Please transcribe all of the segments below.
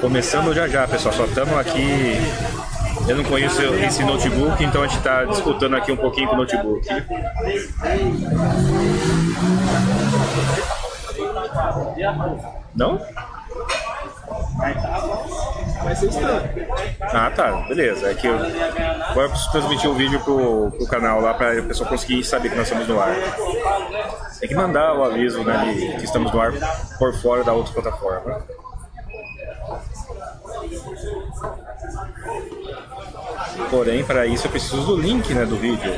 Começando já já, pessoal. Só estamos aqui. Eu não conheço esse notebook, então a gente está disputando aqui um pouquinho com o notebook. Não? Ah, tá, beleza. É que eu, preciso transmitir o vídeo pro, pro canal lá para o pessoal conseguir saber que nós estamos no ar. Tem que mandar o aviso né, que estamos no ar por fora da outra plataforma. Porém, para isso eu preciso do link né, do vídeo.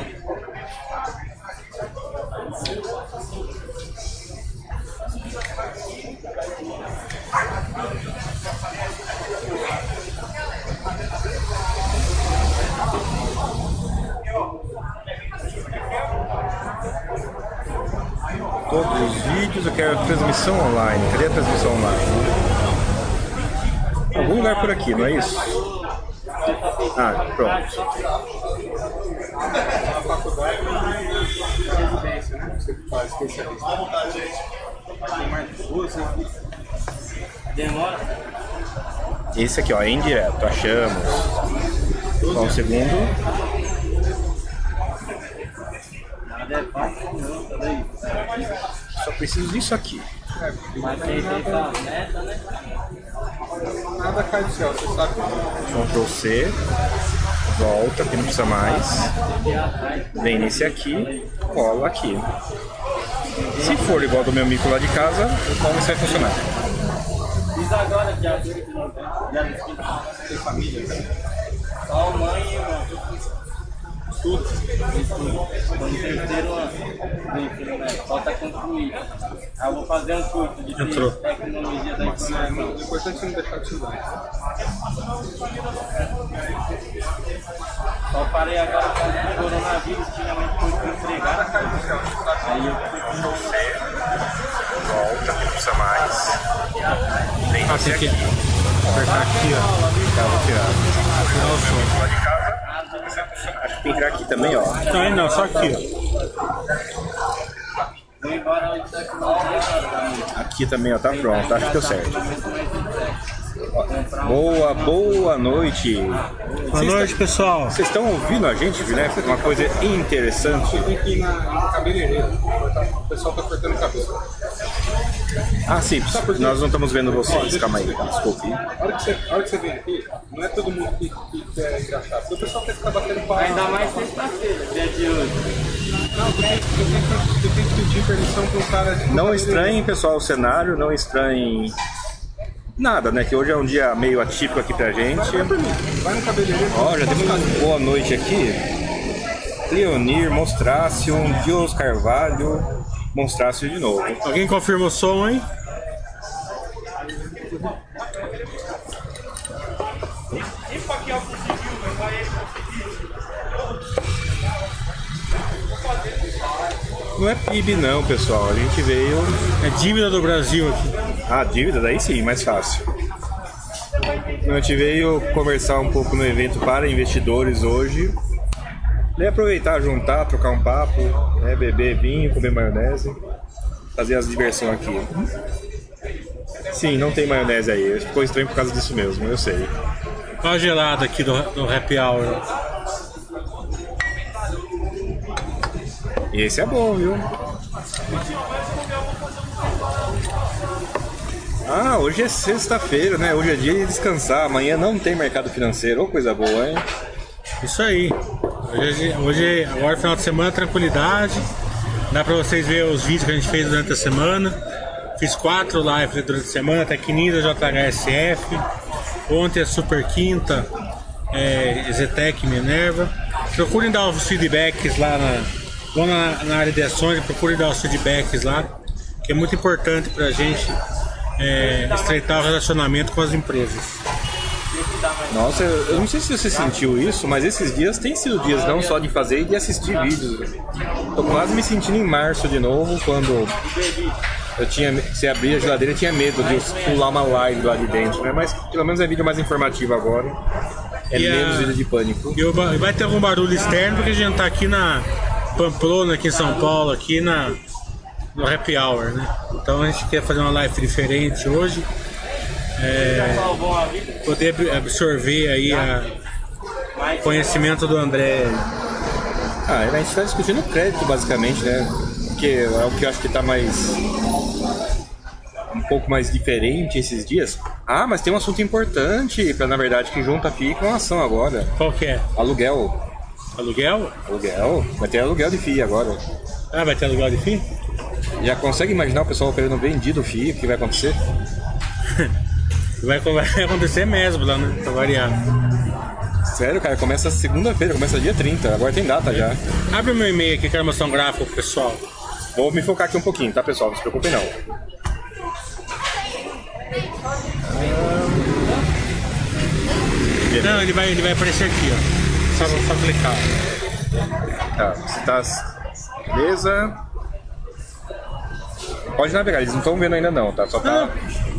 Todos os vídeos, eu quero transmissão online. Cadê a transmissão online? Algum lugar por aqui, não é isso? Ah, pronto. Faculdade residência, né? Você faz especialista. Tem mais duas, né? Demora? Esse aqui, ó, é indireto, achamos. Qual o segundo? Só preciso disso aqui. Mas tem essa meta, né? Nada cai do céu, você sabe. Ctrl C. Volta, que não precisa mais. Vem nesse aqui, cola aqui. Se for igual do meu mico lá de casa, como isso vai funcionar? Diz agora, dia 8 de novembro, dia 25. Tem família, né? Só mãe e irmão. Tudo. Estudo. Tô no terceiro ano do ensino médio. Falta concluir. Aí eu vou fazer um curso de Entrou. tecnologia da É, informação. o importante é não deixar de estudar. Só parei agora por causa do coronavírus, tinha muito curso empregado. Aí eu fui Volta, que não precisa mais. Vem Ah, que aqui. apertar aqui, ó. Tá, vou tirar. Tirar o som. Entrar aqui também, ó. Não, aí não, só aqui, ó. Aqui também, ó, tá pronto. Acho que deu certo. Boa, boa noite. Boa noite, pessoal. Vocês estão ouvindo a gente, né? Uma coisa interessante. Que ir na, cortar- O pessoal tá cortando o cabelo. Ah, sim, nós não estamos vendo vocês. Calma aí, desculpe. A hora que você, a hora que você vem aqui, não é todo mundo que, quer engraxar. Porque o pessoal quer ficar batendo palma. Ainda mais sexta-feira, dia de hoje. Não, tu tem, tu tem que- tu tem que pedir permissão pro cara. de- Não estranhem, pessoal, o cenário, não estranhem nada, né? Que hoje é um dia meio atípico aqui pra gente. Vai mim. Vai no cabeleireiro. Ó, já temos uma boa noite aqui. Leonir, Monstrácio, Dios Carvalho, Monstrácio de novo. Alguém confirma o som, hein? Não é PIB não, pessoal. A gente veio. É dívida do Brasil aqui. Ah, dívida, daí sim, mais fácil. A gente veio conversar um pouco no evento para investidores hoje. E aproveitar, juntar, trocar um papo, né, beber vinho, comer maionese, fazer as diversões aqui. Sim, não tem maionese aí. Ficou estranho por causa disso mesmo, eu sei. Olha a gelada aqui do, do Happy Hour. Esse é bom, viu? Ah, hoje é sexta-feira, né? Hoje é dia de descansar. Amanhã não tem mercado financeiro. Ô, coisa boa, hein? Isso aí. Hoje, é- hoje agora final de semana, tranquilidade. Dá pra vocês verem os vídeos que a gente fez durante a semana. Fiz quatro lives durante a semana, Tecnida, JHSF. Ontem a Super Quinta, é, Zetec Minerva. Procurem dar os feedbacks lá na. Vão na, na área de ações e procurem dar os feedbacks lá, que é muito importante pra gente é, estreitar o relacionamento com as empresas. Nossa, eu não sei se você sentiu isso, mas esses dias têm sido dias não só de fazer e de assistir vídeos. Tô quase me sentindo em março de novo, quando eu tinha, se abrir a geladeira, tinha medo de pular uma live lá de dentro, né? Mas pelo menos é vídeo mais informativo agora. É E a- menos vídeo de pânico. E vai ter algum barulho externo porque a gente tá aqui na Pamplona, aqui em São Paulo, aqui na no Happy Hour, né? Então a gente quer fazer uma live diferente hoje. é, poder ab- absorver aí a conhecimento do André. Ah, a gente está discutindo crédito basicamente, né? Que é o que eu acho que tá mais. um pouco mais diferente esses dias. Ah, mas tem um assunto importante, pra, na verdade, que junta FII com ação agora. Qual que é? Aluguel. Aluguel? Aluguel? Vai ter aluguel de FII agora. Ah, vai ter aluguel de fim? Já consegue imaginar o pessoal operando vendido o FII, o que vai acontecer? Vai, vai acontecer mesmo lá, né? Pra variar. Sério, cara, começa segunda-feira, começa dia 30, agora tem data já. Abre o meu e-mail aqui, quero mostrar um gráfico pro pessoal. Vou me focar aqui um pouquinho, tá, pessoal? Não se preocupem não. Não, ele vai, ele vai aparecer aqui, ó. Só, só clicar. Tá, você tá. Beleza. Pode navegar, eles não estão vendo ainda não, tá? Só tá.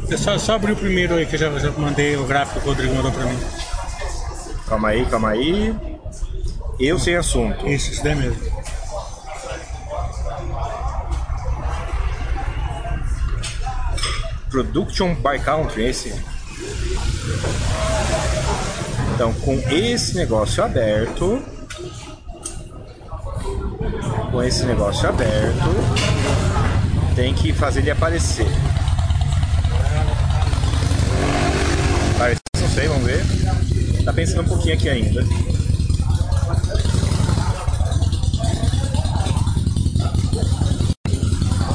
É só, só abrir o primeiro aí que eu já, já mandei o gráfico que o Rodrigo mandou pra mim. Calma aí, calma aí. Eu sem assunto. Isso, isso daí mesmo. Production by Country, esse. Então, com esse negócio aberto. Com esse negócio aberto. Tem que fazer ele aparecer. Parece, não sei, vamos ver. Tá pensando um pouquinho aqui ainda.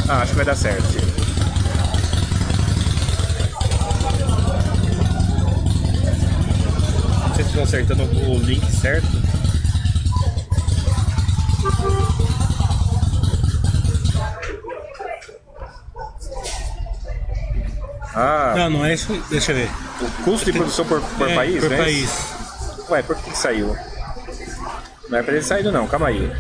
Ah, acho que vai dar certo. Não sei se estão acertando o link certo. Ah, Não, não é isso. Deixa eu ver. o custo de produção por, por É, país, por né? país. Ué, por que, que saiu? Não é pra ele saído não, calma aí.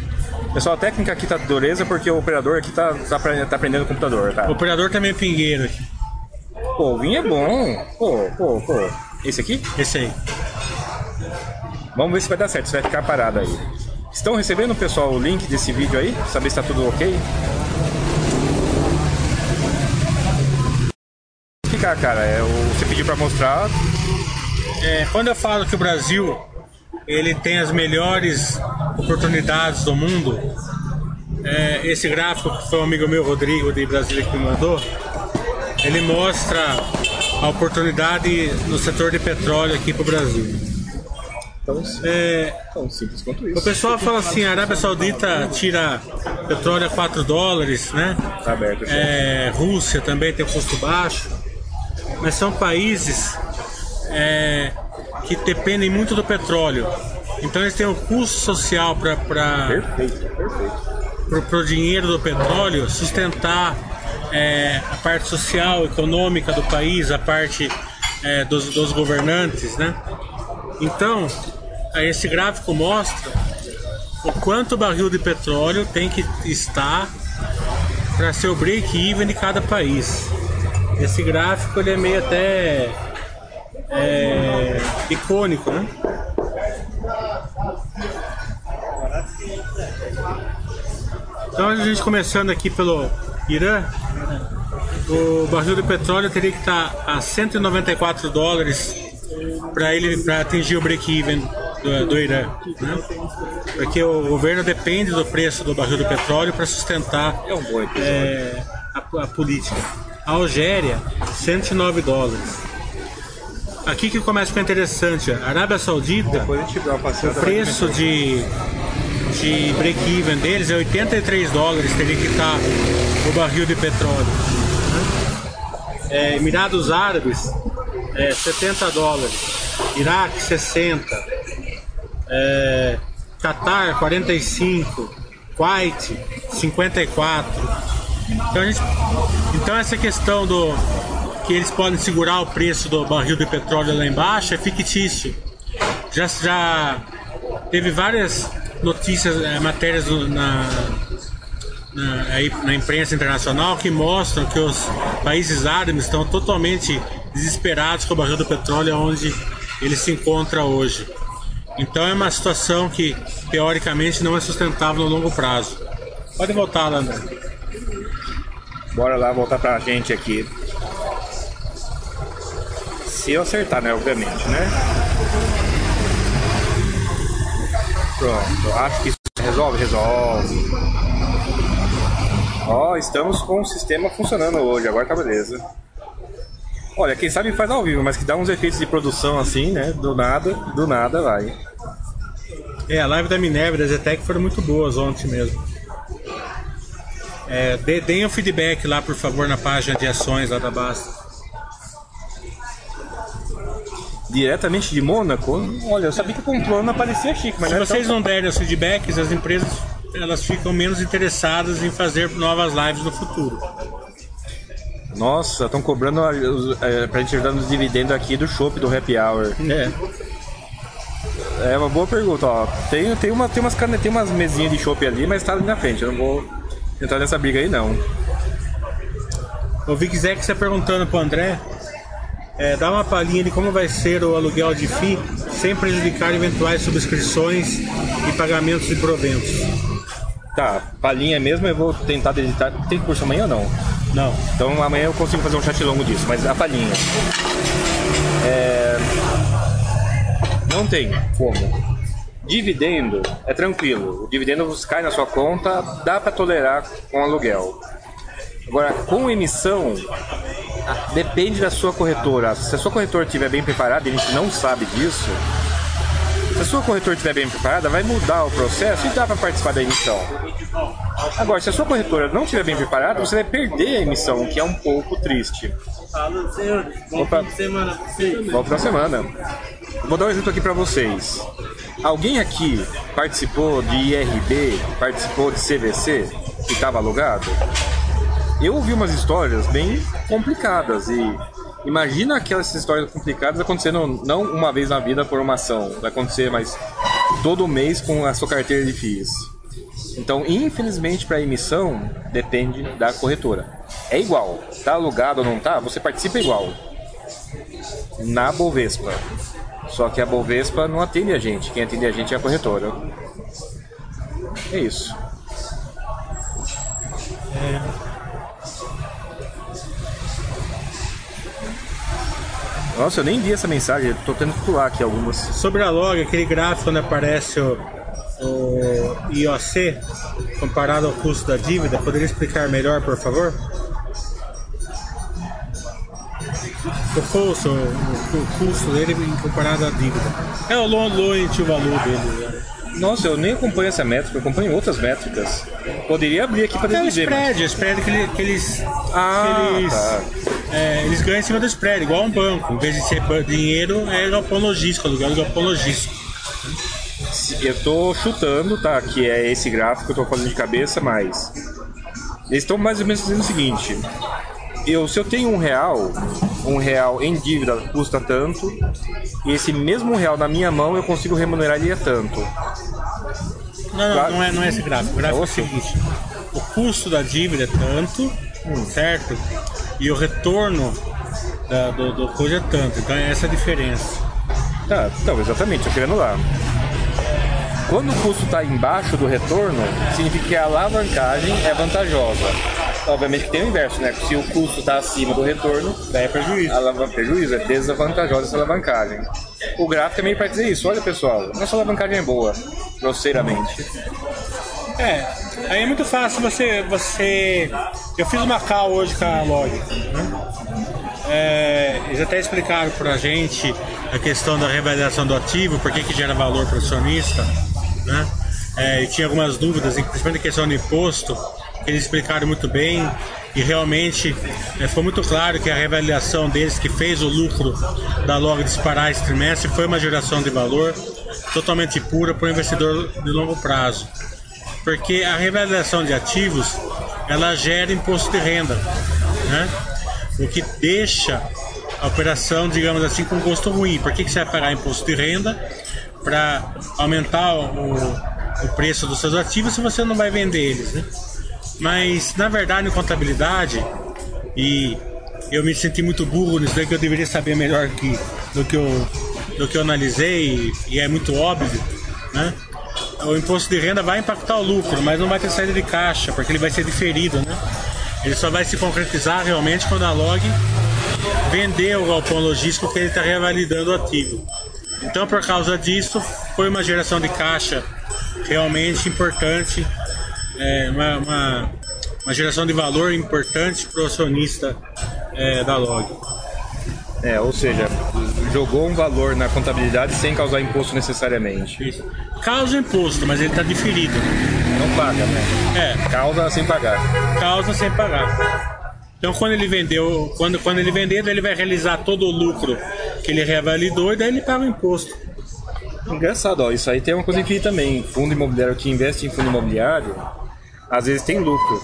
Pessoal, a técnica aqui tá dureza porque o operador aqui tá, tá, apre- tá aprendendo o computador, tá? O operador também é pingueiro aqui. Pô, o vinho é bom. Pô, pô, pô. Esse aqui? Esse aí. Vamos ver se vai dar certo, se vai ficar parado aí. Estão recebendo, pessoal, o link desse vídeo aí? Saber se tá tudo ok? Explicar, cara, é, você pediu pra mostrar. É, quando eu falo que o Brasil ele tem as melhores oportunidades do mundo, é, esse gráfico que foi um amigo meu, Rodrigo, de Brasília, que me mandou, ele mostra a oportunidade no setor de petróleo aqui para o Brasil. Tão, É, tão simples quanto o isso. pessoal fala assim, a Arábia Saudita tira petróleo a 4 dólares, né? Tá aberto. É, Rússia também tem custo baixo, mas são países é, que dependem muito do petróleo. Então eles têm um custo social para Perfeito, perfeito. o dinheiro do petróleo sustentar é, a parte social, econômica do país, a parte é, dos, dos governantes, né? Então, esse gráfico mostra o quanto o barril de petróleo tem que estar para ser o break-even de cada país. Esse gráfico ele é meio até é, icônico, né? Então a gente começando aqui pelo Irã, o barril de petróleo teria que estar a 194 dólares para ele para atingir o break-even do, do Irã, né? Porque o governo depende do preço do barril de petróleo para sustentar É um é, a, a política. A Algéria, 109 dólares. Aqui que começa a ficar interessante. A Arábia Saudita, o preço de, de break-even deles é 83 dólares, teria que estar o barril de petróleo. né? É, Emirados Árabes, é, 70 dólares. Iraque, 60. É, Qatar, 45. Kuwait, 54. Então, gente, então essa questão do que eles podem segurar o preço do barril de petróleo lá embaixo é fictício. Já, já teve várias notícias, eh, matérias na, na, na imprensa internacional que mostram que os países árabes estão totalmente desesperados com o barril do petróleo onde ele se encontra hoje. Então é uma situação que teoricamente não é sustentável no longo prazo. Pode voltar, Landra. Bora lá voltar pra gente aqui. Se eu acertar, né? Obviamente, né? Pronto, acho que isso resolve, resolve. Ó, estamos com o sistema funcionando hoje, agora tá beleza. Olha, quem sabe faz ao vivo, mas que dá uns efeitos de produção assim, né? Do nada, do nada vai. É, a live da Minerva e da Zetec foram muito boas ontem mesmo. É, dê- deem o feedback lá, por favor, na página de ações lá da Basta. Diretamente de Mônaco? Olha, eu sabia que o Pamplona parecia chique, mas Se não é vocês tão- não derem os feedbacks, as empresas elas ficam menos interessadas em fazer novas lives no futuro. Nossa, estão cobrando a- os- é, pra gente ajudar nos dividendos aqui do shopping do Happy Hour. É. É uma boa pergunta, ó. Tem, tem, uma, tem, umas, cane- tem umas mesinhas de chopp ali, mas tá ali na frente. Eu não vou entrar nessa briga aí, não. O Vic Zek está perguntando pro André. é, dá uma palhinha de como vai ser o aluguel de FII sem prejudicar eventuais subscrições e pagamentos de proventos. Tá, palhinha mesmo, eu vou tentar editar. Tem curso amanhã ou não? Não. Então amanhã eu consigo fazer um chat longo disso, mas a palhinha. É... Não tem como. Dividendo é tranquilo. O dividendo cai na sua conta, dá para tolerar com aluguel. Agora, com emissão, a- depende da sua corretora. Se a sua corretora estiver bem preparada, e a gente não sabe disso, se a sua corretora estiver bem preparada, vai mudar o processo e dá para participar da emissão. Agora, se a sua corretora não estiver bem preparada, você vai perder a emissão, o que é um pouco triste. Falou, senhores. Bom semana pra vocês. Volta pra semana. Vou dar um exemplo aqui pra vocês. Alguém aqui participou de IRB, participou de CVC e estava alugado? Eu ouvi umas histórias bem complicadas e imagina aquelas histórias complicadas acontecendo não uma vez na vida por uma ação, vai acontecer mais todo mês com a sua carteira de FIIs. Então, infelizmente, para emissão depende da corretora. É igual, tá alugado ou não tá, você participa igual na Bovespa. Só que a Bovespa não atende a gente, quem atende a gente é a corretora. É isso. Nossa, eu nem vi essa mensagem, tô tendo que pular aqui algumas. Sobre a log, aquele gráfico onde aparece o, o IOC comparado ao custo da dívida, poderia explicar melhor, por favor? O custo, o, o custo dele comparado à dívida. É o loan loan to value dele. Né? Nossa, eu nem acompanho essa métrica, eu acompanho outras métricas. Poderia abrir aqui para É o dizer. mas- spread, o spread que, ele- que eles. Ah, que eles, tá. é, eles ganham em cima do spread, igual um banco. Em vez de ser dinheiro, é galpão logístico, aluguel de galpão logístico. Eu tô chutando, tá? Que é esse gráfico, eu tô falando de cabeça, mas. Eles estão mais ou menos dizendo o seguinte. Eu, se eu tenho um real, um real em dívida custa tanto, e esse mesmo real na minha mão eu consigo remunerar ele a tanto. Não, não, Claro. não é, não é esse gráfico. O gráfico é o Outro. seguinte: o custo da dívida é tanto, certo? E o retorno da- do, do coisa é tanto. Então é essa a diferença. Tá, então, exatamente, eu querendo lá. Quando o custo está embaixo do retorno, significa que a alavancagem é vantajosa. Obviamente que tem o inverso, né? Se o custo está acima do retorno, Daí é prejuízo. alavan- prejuízo, é desvantajosa essa alavancagem. O gráfico é meio para dizer isso. Olha, pessoal, nossa alavancagem é boa, grosseiramente. É, aí é muito fácil você. você eu fiz uma call hoje com a Log. Né? É, eles até explicaram pra gente a questão da reavaliação do ativo, por que, que gera valor para o acionista. Né? É, e tinha algumas dúvidas, principalmente a questão do imposto, que eles explicaram muito bem. E realmente é, foi muito claro que a reavaliação deles, que fez o lucro da Log disparar esse trimestre, foi uma geração de valor totalmente pura para o investidor de longo prazo porque a revalorização de ativos ela gera imposto de renda, né? O que deixa a operação, digamos assim, com gosto ruim. Por que, que você vai pagar imposto de renda para aumentar o, o preço dos seus ativos se você não vai vender eles, né? Mas na verdade, em contabilidade e eu me senti muito burro nisso daí que eu deveria saber melhor que, do que eu do que eu analisei e é muito óbvio, né? o imposto de renda vai impactar o lucro, mas não vai ter saída de caixa, porque ele vai ser diferido, né? Ele só vai se concretizar realmente quando a log vender o galpão logístico que ele está revalidando o ativo. Então, por causa disso, foi uma geração de caixa realmente importante, é, uma, uma, uma geração de valor importante para o acionista é, da Log. É, ou seja, jogou um valor na contabilidade sem causar imposto necessariamente. Isso. Causa imposto, mas ele está diferido. Não paga, né? É, Causa sem pagar. causa sem pagar. Então quando ele vendeu, quando, quando ele vender, ele vai realizar todo o lucro que ele revalidou e daí ele paga o imposto. Engraçado, ó, isso aí tem uma coisa que também, fundo imobiliário que investe em fundo imobiliário, às vezes tem lucro.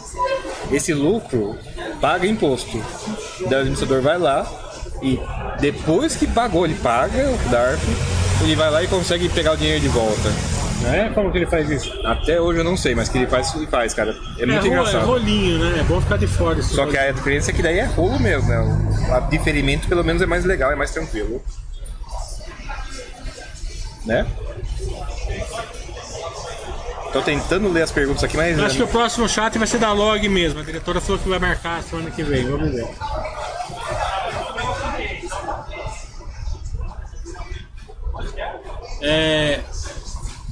Esse lucro paga imposto. Daí o administrador vai lá e depois que pagou, ele paga o DARF, ele vai lá e consegue pegar o dinheiro de volta. Né? Como que ele faz isso? Até hoje eu não sei, mas que ele faz, ele faz, cara. É muito ro- engraçado. rolinho, né? É bom ficar de fora. Só que a diferença é que daí é rolo mesmo, né? O a diferimento pelo menos é mais legal, é mais tranquilo. Né? Tô tentando ler as perguntas aqui, mas. Eu acho que o próximo chat vai ser da Log mesmo. A diretora falou que vai marcar semana que vem. Vamos ver. É,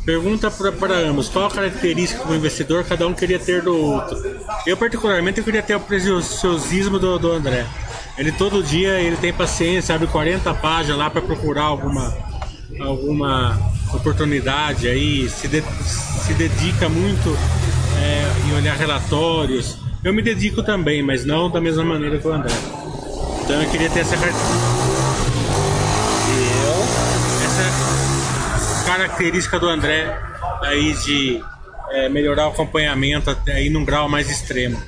pergunta para ambos: qual a característica do investidor cada um queria ter do outro? Eu, particularmente, eu queria ter o preciosismo do, do André. Ele todo dia ele tem paciência, abre 40 páginas lá para procurar alguma, alguma oportunidade aí, se, de- se dedica muito é, em olhar relatórios. Eu me dedico também, mas não da mesma maneira que o André. Então eu queria ter essa característica. Essa característica do André aí de é, melhorar o acompanhamento até aí num grau mais extremo.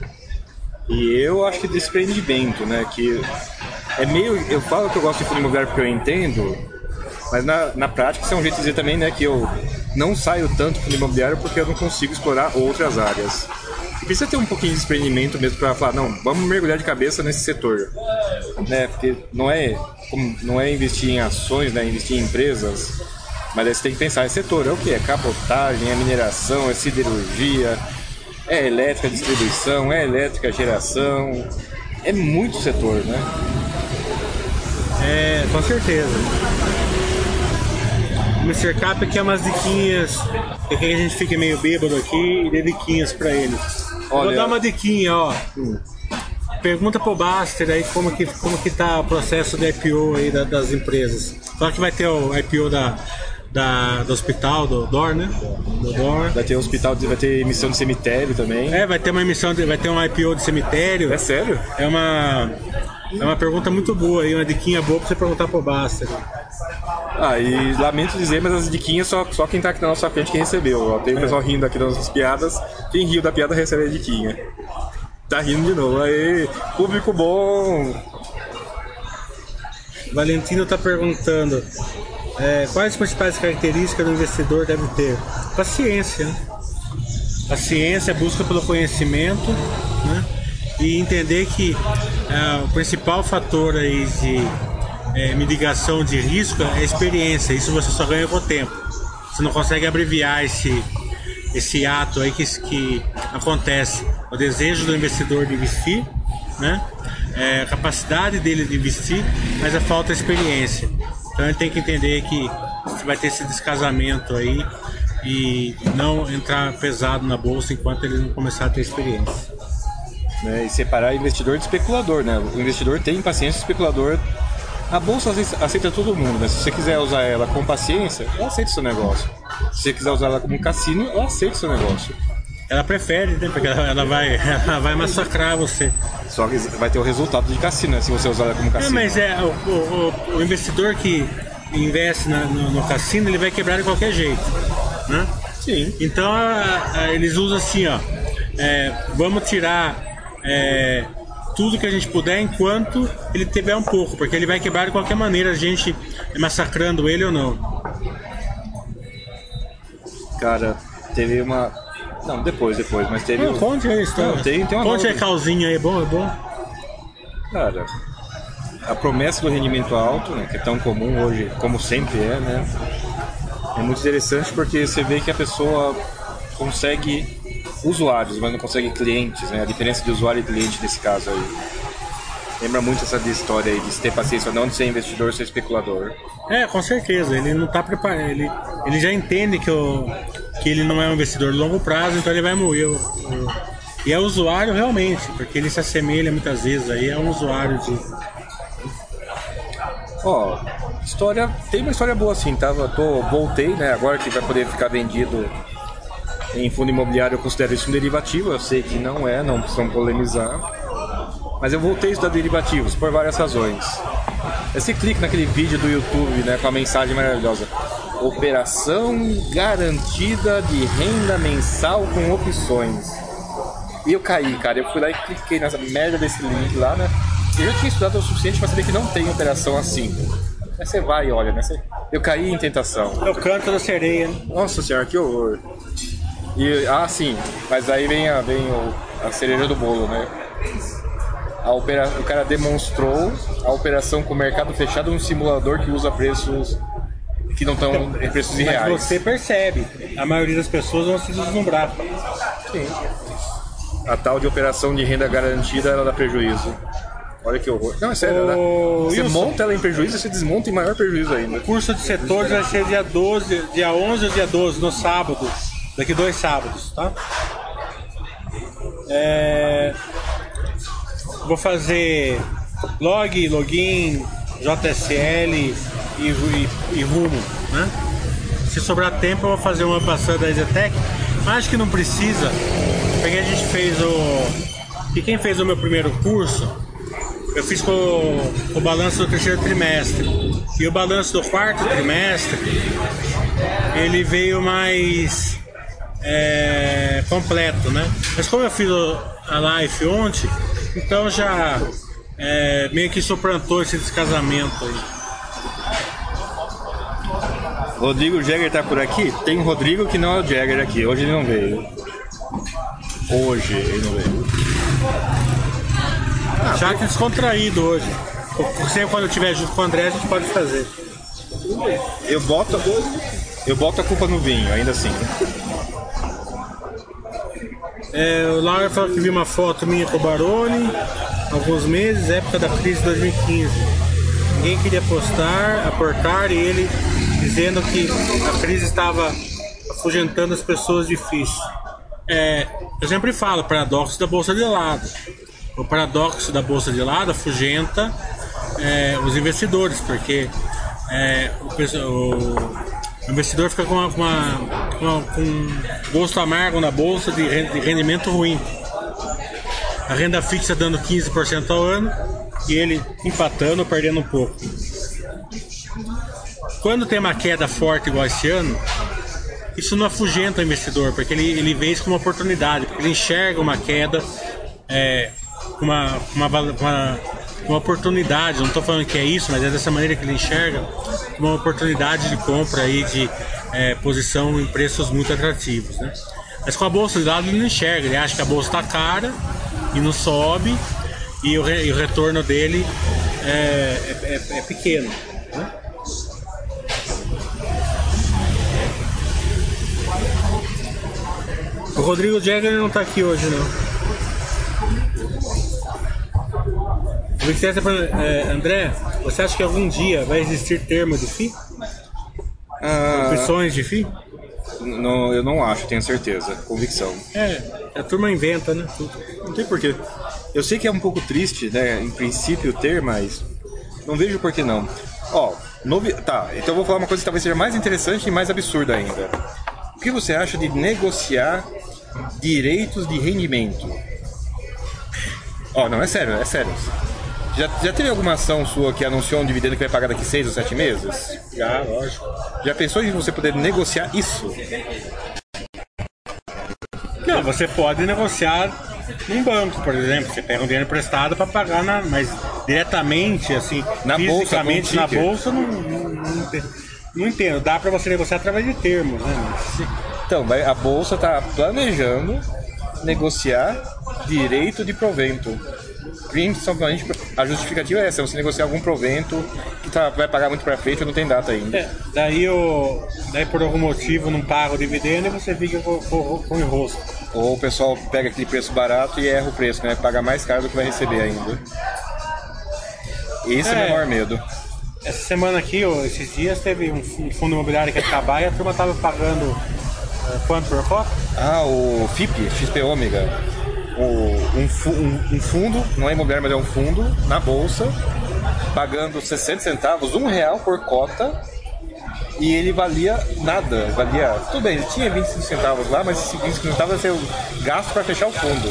E eu acho que desprendimento, né? Que é meio. Eu falo que eu gosto de fundo imobiliário porque eu entendo, mas na, na prática isso é um jeito de dizer também, né? Que eu não saio tanto do fundo imobiliário porque eu não consigo explorar outras áreas. E precisa ter um pouquinho de desprendimento mesmo para falar, não, vamos mergulhar de cabeça nesse setor. Né? Porque não é, não é investir em ações, né? Investir em empresas. Mas aí você tem que pensar, é setor, é o que? É capotagem, é mineração, é siderurgia, é elétrica distribuição, é elétrica geração. É muito setor, né? É, com certeza. O Mr. Cap quer umas diquinhas, quer que a gente fique meio bêbado aqui e dê diquinhas pra ele. Vou Olha- dar uma diquinha, ó. Pergunta pro Baster aí como que, como que tá o processo de IPO aí da- das empresas. Fala que vai ter o IPO da, da, do hospital, do DOR, né? Do DOR. Vai ter hospital, vai ter emissão de cemitério também. É, vai ter uma emissão, de, vai ter um IPO de cemitério. É sério? É uma, é uma pergunta muito boa aí, uma diquinha boa pra você perguntar pro Baster. Ah, e lamento dizer, mas as diquinhas só, só quem tá aqui na nossa frente quem recebeu. Ó, tem o pessoal rindo aqui das nossas piadas. Quem riu da piada recebe a diquinha. Tá rindo de novo. Aí, público bom. Valentino está perguntando é, quais as principais características do investidor deve ter? Paciência. né? Paciência, busca pelo conhecimento né? e entender que é, o principal fator aí de é, mitigação de risco é a experiência. Isso você só ganha com o tempo. Você não consegue abreviar esse, esse ato aí que, que acontece. O desejo do investidor de investir, né? É, a capacidade dele de investir, mas a falta de experiência. Então ele tem que entender que vai ter esse descasamento aí e não entrar pesado na bolsa enquanto ele não começar a ter experiência. Né? E separar investidor de especulador, né? O investidor tem paciência, o especulador. A bolsa aceita- aceita todo mundo, né? Se você quiser usar ela com paciência, ela aceita o seu negócio. Se você quiser usar ela como um cassino, ela aceita o seu negócio. Ela prefere, né? Porque ela, ela vai, ela vai massacrar você. Só que vai ter o resultado de cassino, né? Se você usar ela como É, cassino. mas é o, o- o- o investidor que investe na- no, no cassino, ele vai quebrar de qualquer jeito, né? Sim. Então a- a- eles usam assim, ó, é, vamos tirar é, tudo que a gente puder enquanto ele tiver um pouco, porque ele vai quebrar de qualquer maneira, a gente massacrando ele ou não. Cara, teve uma. Não, depois, depois, mas teve. Não, um- conte aí a história. Não, tem- tem uma conte nova- aí calzinha aí, é bom, é bom. Cara, a promessa do rendimento alto, né, que é tão comum hoje, como sempre é, né? É muito interessante porque você vê que a pessoa consegue usuários, mas não consegue clientes, né? A diferença de usuário e cliente nesse caso aí. Lembra muito essa história aí, de ter paciência, não de ser investidor, ser especulador. É, com certeza. Ele não tá preparado. Ele, ele já entende que, o, que ele não é um investidor de longo prazo, então ele vai. O, o- e é usuário realmente, porque ele se assemelha muitas vezes aí, é um usuário de. Ó, história. Tem uma história boa assim, tava. Tô, voltei, né? Agora que vai poder ficar vendido em fundo imobiliário, eu considero isso um derivativo. Eu sei que não é, não precisamos polemizar. Mas eu voltei a estudar derivativos por várias razões. Você clica naquele vídeo do YouTube, né, com a mensagem maravilhosa. Operação garantida de renda mensal com opções. E eu caí, cara. Eu fui lá e cliquei nessa merda desse link lá, né? Eu já tinha estudado o suficiente pra saber que não tem operação assim. Aí você vai e olha, né? Você- Eu caí em tentação. É o canto da sereia, né? Nossa senhora, que horror. E, ah, sim, mas aí vem a, vem o- a cereja do bolo, né? A opera, o cara demonstrou a operação com o mercado fechado num simulador que usa preços que não estão em preços Mas irreais. você percebe, a maioria das pessoas vão se deslumbrar. A tal de operação de renda garantida, ela dá prejuízo. Olha que horror. Não, é sério, Ô, você Wilson. monta ela em prejuízo e você desmonta em maior prejuízo ainda. O curso de setores vai ser dia 12, dia 11 ou dia 12, no sábado. Daqui dois sábados, tá? É, Vou fazer log, login, JSL e, e, e rumo, né? Se sobrar tempo eu vou fazer uma passando da mas acho que não precisa, porque a gente fez o... E quem fez o meu primeiro curso, eu fiz com o, o balanço do terceiro trimestre. E o balanço do quarto trimestre, ele veio mais é, completo, né? Mas como eu fiz a live ontem, então já é, meio que suplantou esse descasamento aí. Rodrigo Jagger tá por aqui? Tem um Rodrigo que não é o Jagger aqui. Hoje ele não veio. Hoje ele não veio. Já que descontraído hoje. Sempre quando eu estiver junto com o André, a gente pode fazer. Eu boto, eu boto a culpa no vinho, ainda assim. É, o Laura falou que viu uma foto minha com o Baroni, alguns meses, época da crise de 2015. Ninguém queria postar, aportar, e ele dizendo que a crise estava afugentando as pessoas difíceis. É, eu sempre falo, paradoxo da bolsa de lado. O paradoxo da bolsa de lado afugenta é, os investidores, porque é, o, pesso- o investidor fica com, uma, com, uma- com um gosto amargo na bolsa de ren- de rendimento ruim. A renda fixa dando 15% ao ano e ele empatando ou perdendo um pouco. Quando tem uma queda forte igual esse ano, isso não afugenta o investidor, porque ele, ele vê isso como uma oportunidade, ele enxerga uma queda é, uma, uma, uma, uma oportunidade. Não estou falando que é isso, mas é dessa maneira que ele enxerga uma oportunidade de compra aí de é, posição em preços muito atrativos. Né? Mas com a bolsa de lado ele não enxerga, ele acha que a bolsa está cara e não sobe e o, re- e o retorno dele é, é- é- é pequeno. né? O Rodrigo Jagger não tá aqui hoje, não. O Vicente é, André, você acha que algum dia vai existir termo de FI? Ah, Opções de FI? não, eu não acho, tenho certeza. Convicção. É, a turma inventa, né? Tudo. Não tem porquê. Eu sei que é um pouco triste, né, em princípio ter, mas não vejo por que não. Ó, novi... tá, então eu vou falar uma coisa que talvez seja mais interessante e mais absurda ainda. O que você acha de negociar direitos de rendimento? Ó, não, é sério, é sério. Já, já teve alguma ação sua que anunciou um dividendo que vai pagar daqui seis ou sete meses? Já, lógico. Já pensou em você poder negociar isso? Não, você pode negociar num banco, por exemplo. Você pega um dinheiro emprestado para pagar, na, mas diretamente, assim, Na bolsa, fisicamente um na bolsa, não, não, não, entendo. não entendo. Dá para você negociar através de termos, né? Então, a bolsa está planejando negociar direito de provento. Principalmente, a justificativa é essa: você negociar algum provento que tá- vai pagar muito para frente ou não tem data ainda. É, daí, o, daí por algum motivo não paga o dividendo e você fica com, com, com o enrosco. Ou o pessoal pega aquele preço barato e erra o preço, né? Paga mais caro do que vai receber ainda. Esse é, o É. meu maior medo. Essa semana aqui, ó, esses dias, teve um fu- fundo imobiliário que ia acabar e a turma tava pagando eh, quanto por cota? Ah, o FIP, XP Ômega. O, um, fu- um- um fundo, não é imobiliário, mas é um fundo, na bolsa, pagando 60 centavos, um real por cota, e ele valia nada. Valia. Tudo bem, ele tinha 25 centavos lá, mas esses 25 centavos ia ser o gasto para fechar o fundo.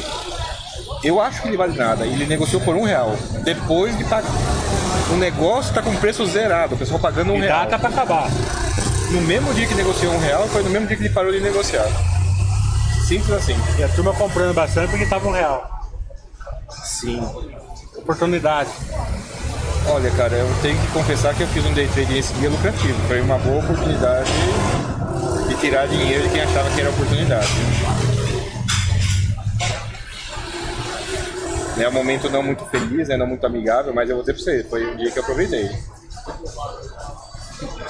Eu acho que ele vale nada. Ele negociou por um real. Depois de pagar. O negócio está com preço zerado, o pessoal pagando um E real. data pra acabar. No mesmo dia que negociou um real, foi no mesmo dia que ele parou de negociar. Simples assim. E a turma comprando bastante porque tava um real. Sim. Oportunidade. Olha, cara, eu tenho que confessar que eu fiz um day trade esse dia lucrativo. Foi uma boa oportunidade de tirar dinheiro de quem achava que era oportunidade. É um momento não muito feliz, né, não muito amigável, mas eu vou dizer pra você, foi um dia que eu aproveitei.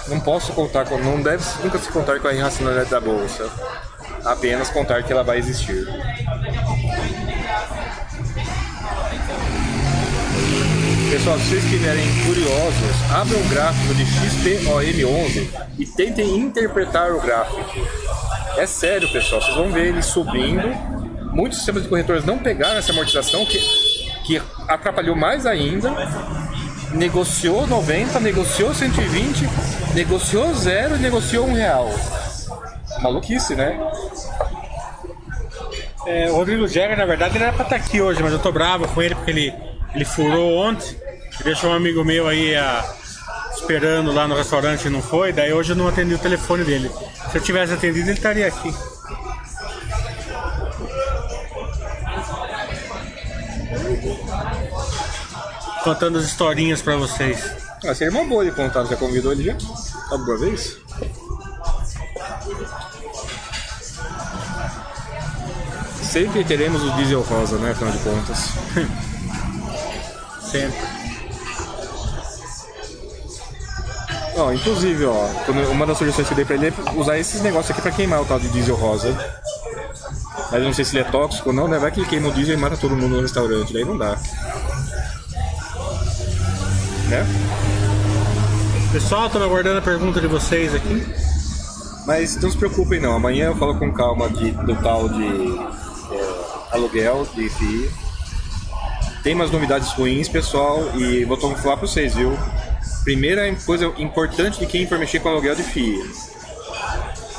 Não posso contar com, não deve nunca se contar com a irracionalidade da bolsa. Apenas contar que ela vai existir. Pessoal, se vocês estiverem curiosos, abram o gráfico de XPOM11 e tentem interpretar o gráfico. É sério, pessoal, vocês vão ver ele subindo. Muitos sistemas de corretores não pegaram essa amortização, que, que atrapalhou mais ainda. Negociou 90, negociou 120, negociou zero e negociou um real. Maluquice, né? É, o Rodrigo Jäger, na verdade, ele era pra estar aqui hoje, mas eu tô bravo com ele porque ele, ele furou ontem. Deixou um amigo meu aí ah, esperando lá no restaurante e não foi. Daí hoje eu não atendi o telefone dele. Se eu tivesse atendido, ele estaria aqui. Contando as historinhas pra vocês. Ah, seria uma boa de contar, já convidou ele já? Alguma vez? Sempre teremos o diesel rosa, né? Afinal de contas. Sempre. Ó, inclusive, ó, uma das sugestões que eu dei pra ele é usar esses negócios aqui pra queimar o tal de diesel rosa. Mas eu não sei se ele é tóxico ou não, né? Vai que ele queima o diesel e mata todo mundo no restaurante, daí não dá. Né? Pessoal, tô aguardando a pergunta de vocês aqui. Mas não se preocupem não, amanhã eu falo com calma de, do tal de aluguel de FII. Tem umas novidades ruins, pessoal, e vou falar para vocês, viu? Primeira coisa importante de quem for mexer com aluguel de FII.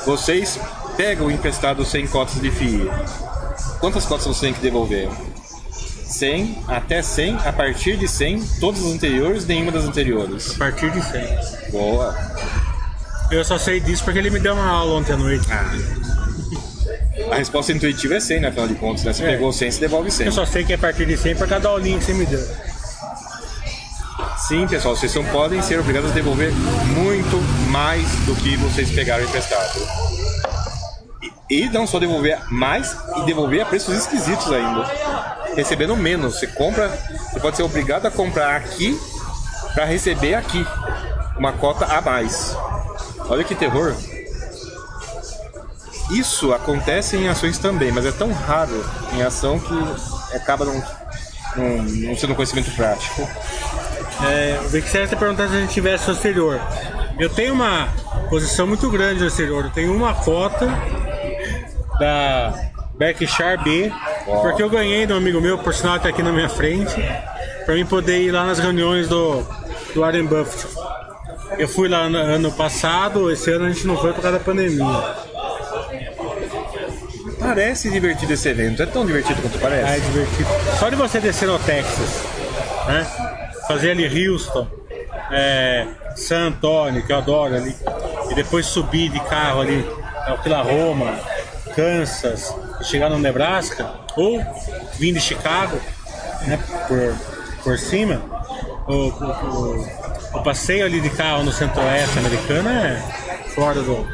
Vocês pegam emprestado 100 cotas de FII. Quantas cotas você tem que devolver? 100, até 100, a partir de 100, todas as anteriores, nenhuma das anteriores. A partir de 100. Boa. Eu só sei disso porque ele me deu uma aula ontem à noite. A resposta intuitiva é 100, né? Afinal de contas, né? Você É. pegou 100, você devolve 100. Eu só sei que é a partir de 100 por cada aulinha que você me deu. Sim, pessoal, vocês não podem ser obrigados a devolver muito mais do que vocês pegaram emprestado. E, e não só devolver mais, e devolver a preços esquisitos ainda. Recebendo menos. Você compra, você pode ser obrigado a comprar aqui para receber aqui uma cota a mais. Olha que terror. Isso acontece em ações também, mas é tão raro em ação que acaba não, não, não sendo conhecimento prático. É, o Vixer está perguntando se a gente tivesse o exterior. Eu tenho uma posição muito grande no exterior. Eu tenho uma cota da Berkshire B, Ó. porque eu ganhei de um amigo meu, por sinal está aqui na minha frente, para mim poder ir lá nas reuniões do, do Warren Buffett. Eu fui lá no ano passado, esse ano a gente não foi por causa da pandemia. Parece divertido esse evento. É tão divertido quanto Ah, é parece. divertido. Só de você descer no Texas, né? Fazer ali Houston, é, San Antonio, que eu adoro ali, e depois subir de carro ali, Oklahoma, Kansas, e chegar no Nebraska, ou vir de Chicago, né? Por, por cima, o, o, o- o passeio ali de carro no centro-oeste americano é fora do,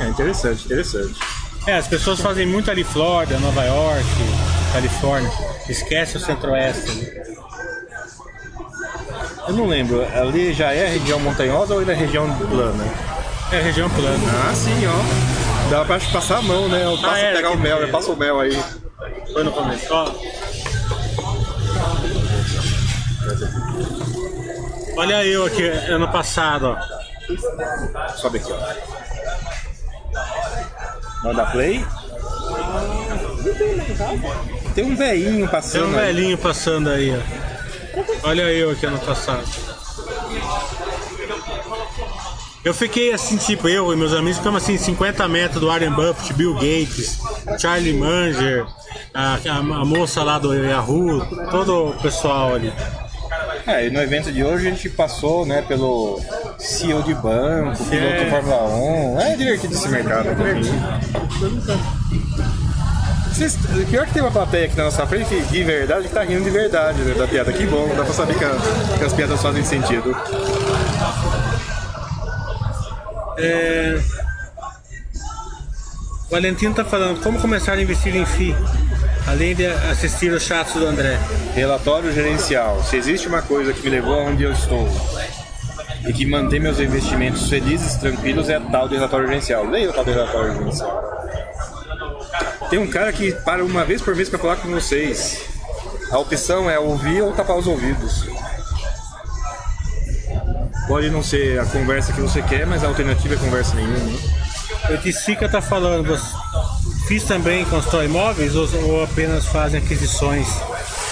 É interessante, interessante. É, as pessoas fazem muito ali Flórida, Nova York, Califórnia. Esquece o centro-oeste. ali. Eu não lembro, ali já é região montanhosa ou ainda é região plana? É região plana. Ah, sim, ó. Dá pra passar a mão, né? Eu passo Ah, é, pegar o mel, eu passo o mel aí. Foi no começo. Ó, Olha eu aqui, ano passado, ó. Sobe aqui, ó. Manda play. Tem um velhinho Tem passando. um aí. velhinho passando aí, ó. Olha eu aqui ano passado. Eu fiquei assim, tipo, eu e meus amigos ficamos assim, 50 metros do Warren Buffett, Bill Gates, Charlie Munger, a, a- a moça lá do Yahoo, todo o pessoal ali. É, e no evento de hoje a gente passou, né, pelo CEO de banco, piloto É. Fórmula 1. É divertido esse mercado. É divertido. Vocês, o pior que tem uma plateia aqui na nossa frente de verdade que tá rindo de verdade né, da piada. Que bom, dá pra saber que, a- que as piadas fazem sentido. É... O Valentino tá falando como começar a investir em FI, além de assistir os chats do André. Relatório gerencial. Se existe uma coisa que me levou aonde eu estou e que mantém meus investimentos felizes, tranquilos, é a tal de relatório gerencial. Leia o tal de relatório gerencial. Tem um cara que para uma vez por mês para falar com vocês. A opção é ouvir ou tapar os ouvidos. Pode não ser a conversa que você quer, mas a alternativa é conversa nenhuma. O Ticica tá falando, fiz também constrói imóveis ou, ou apenas fazem aquisições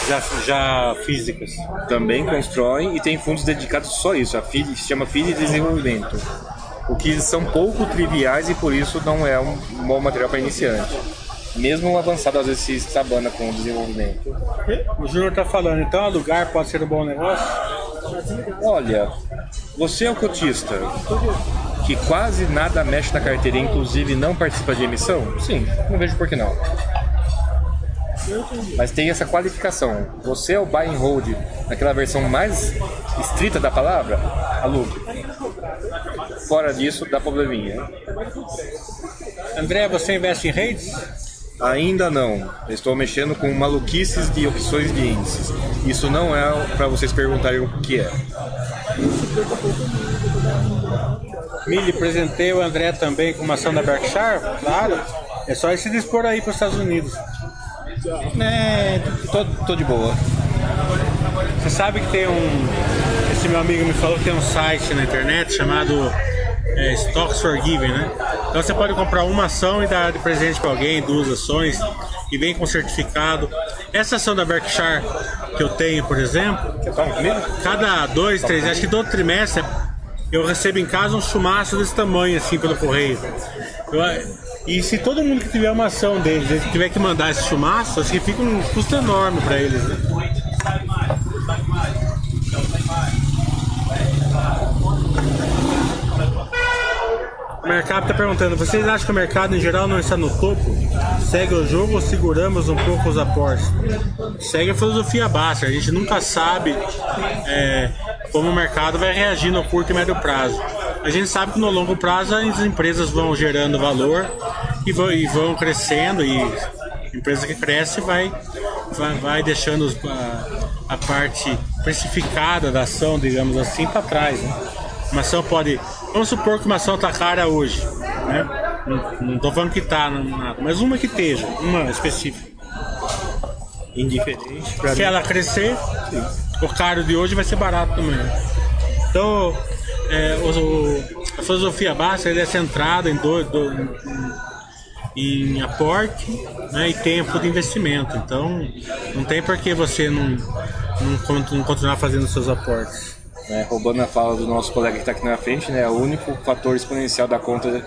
já, já físicas? Também constroem e tem fundos dedicados só a isso. A FID se chama FID de desenvolvimento. O que são pouco triviais e por isso não é um bom material para iniciante. Mesmo um avançado às vezes se sabana com o desenvolvimento. O Júnior tá falando, então alugar pode ser um bom negócio? Olha, você é o cotista que quase nada mexe na carteira, inclusive não participa de emissão? Sim, não vejo por que não. Mas tem essa qualificação. Você é o buy and hold naquela versão mais estrita da palavra? Alugue. Fora disso, dá probleminha. André, você investe em redes? Ainda não. Eu Estou mexendo com maluquices de opções de índices. Isso não é para vocês perguntarem o que é. Mili, presentei o André também com uma ação da Berkshire? Claro. É só ele se dispor aí para os Estados Unidos. É, tô, tô de boa. Você sabe que tem um. Esse meu amigo me falou que tem um site na internet chamado é, Stocks for Giving, né? Então você pode comprar uma ação e dar de presente para alguém, duas ações, e vem com certificado. Essa ação da Berkshire que eu tenho, por exemplo, cada dois, três, acho que todo trimestre eu recebo em casa um chumaço desse tamanho, assim, pelo correio. Eu- e se todo mundo que tiver uma ação deles eles tiver que mandar esse chumaço, que fica um custo enorme para eles, né? O mercado está perguntando: vocês acham que o mercado em geral não está no topo? Segue o jogo ou seguramos um pouco os aportes? Segue a filosofia baixa. A gente nunca sabe é, como o mercado vai reagir no curto e médio prazo. A gente sabe que no longo prazo as empresas vão gerando valor e vão, e vão crescendo e a empresa que cresce vai, vai, vai deixando a, a parte precificada da ação, digamos assim, para trás. né? Uma ação pode. Vamos supor que uma ação está cara hoje. Né? Não, tô falando que tá, não, nada, mas uma que esteja, uma específica. Indiferente. Se mim. ela crescer, o caro de hoje vai ser barato também. Então, é, o- a filosofia básica é centrada em, do, do- em, aporte né, e tempo de investimento. Então, não tem por que você não, não, não continuar fazendo seus aportes. né, roubando a fala do nosso colega que está aqui na frente, né, o único fator exponencial da conta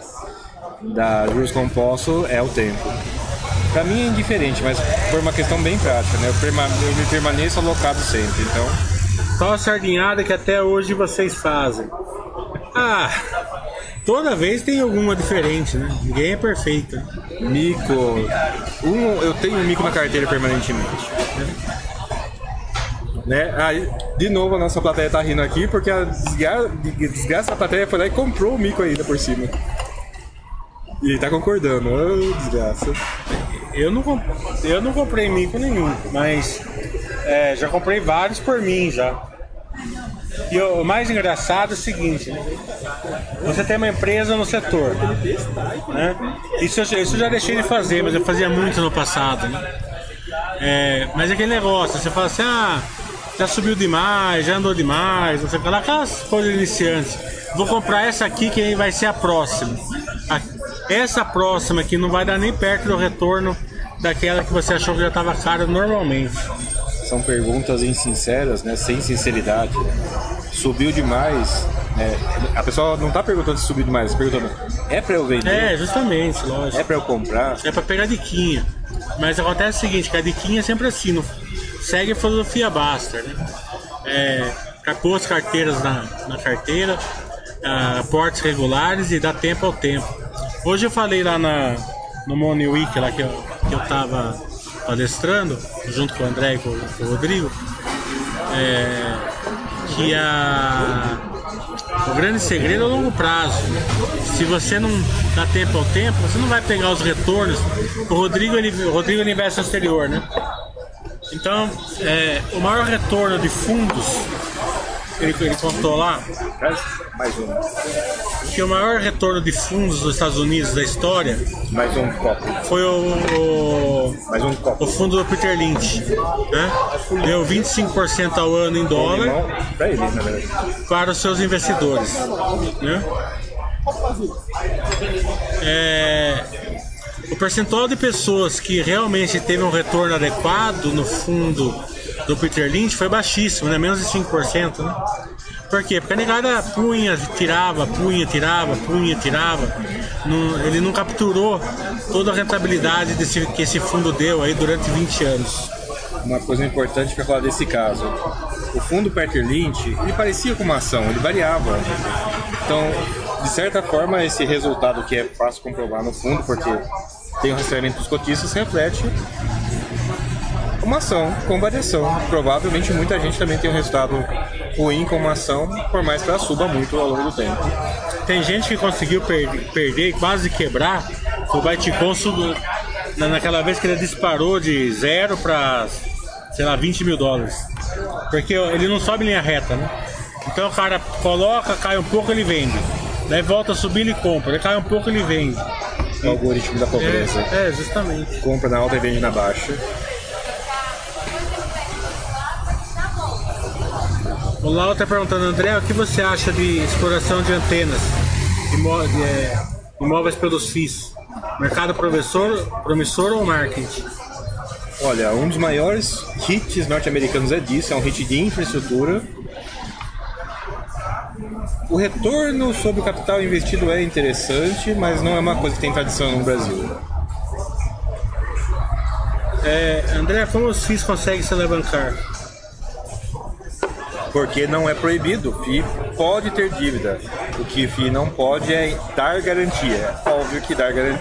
da juros composto é o tempo. Para mim é indiferente, mas por uma questão bem prática, né, eu, perma- eu me permaneço alocado sempre, então Qual a sardinhada que até hoje vocês fazem? Ah, toda vez tem alguma diferente, né? Ninguém é perfeito. né? mico, um, eu tenho um mico na carteira permanentemente. Né? Aí, de novo a nossa plateia tá rindo aqui porque a desgra... desgraça da plateia foi lá e comprou o mico ainda por cima. E tá concordando, Ô, desgraça. Eu não, comp- eu não comprei mico nenhum, mas é, já comprei vários por mim já. E o, mais engraçado é o seguinte, você tem uma empresa no setor, né? Isso, isso eu já deixei de fazer, mas eu fazia muito no passado, né? É, mas é aquele negócio, você fala assim, ah, já subiu demais, já andou demais, não sei o que lá, aquelas coisas iniciantes. Vou comprar essa aqui que vai ser a próxima. Essa próxima aqui não vai dar nem perto do retorno daquela que você achou que já estava cara normalmente. São perguntas insinceras, né? Sem sinceridade. Subiu demais. né? A pessoa não tá perguntando se subiu demais, perguntando, é pra eu vender? É, justamente, lógico. É pra eu comprar? É pra pegar diquinha. Mas acontece o seguinte, que a diquinha é sempre assim, não segue a filosofia Baster, né? É, carteiras na, na carteira, ah, portes regulares e dá tempo ao tempo. Hoje eu falei lá na, no Money Week, lá que eu, que eu tava palestrando, junto com o André e com, com o Rodrigo, é, que a, o grande segredo é o longo prazo. Se você não dá tempo ao tempo, você não vai pegar os retornos. O Rodrigo, ele, o Rodrigo ele investe exterior, né? Então, é, o maior retorno de fundos, ele, ele contou lá, Mais um. que o maior retorno de fundos dos Estados Unidos da história Mais um copo. foi o, o, Mais um copo. o fundo do Peter Lynch. Né? Deu 25% ao ano em dólar. Para os seus investidores. Né? É, o percentual de pessoas que realmente teve um retorno adequado no fundo do Peter Lynch foi baixíssimo, né? menos de 5%. Né? Por quê? Porque a negada punha, tirava, punha, tirava, punha, tirava. Não- ele não capturou toda a rentabilidade desse, que esse fundo deu aí durante 20 anos. Uma coisa importante para falar desse caso. O fundo Peter Lynch, ele parecia com uma ação, ele variava. Então, de certa forma, esse resultado que é fácil comprovar no fundo, porque tem o rastreamento dos cotistas, reflete uma ação com variação. Provavelmente muita gente também tem um resultado ruim com uma ação, por mais que ela suba muito ao longo do tempo. Tem gente que conseguiu per- perder e quase quebrar o na- naquela vez que ele disparou de zero para, sei lá, 20 mil dólares. Porque ele não sobe em linha reta, né? Então o cara coloca, cai um pouco, ele vende. Daí volta a subir, ele compra. Ele cai um pouco, ele vende. O algoritmo da pobreza. É, é, justamente. Compra na alta e vende na baixa. O Lau tá perguntando, André, o que você acha de exploração de antenas imó- de, é, imóveis pelos FIIs? Mercado promissor, promissor ou marketing? Olha, um dos maiores hits norte-americanos é disso, é um hit de infraestrutura. O retorno sobre o capital investido é interessante, mas não é uma coisa que tem tradição no Brasil. É, André, como os FIIs conseguem se alavancar? Porque não é proibido, o FII pode ter dívida. O que o FII não pode é dar garantia. É óbvio que dar garan-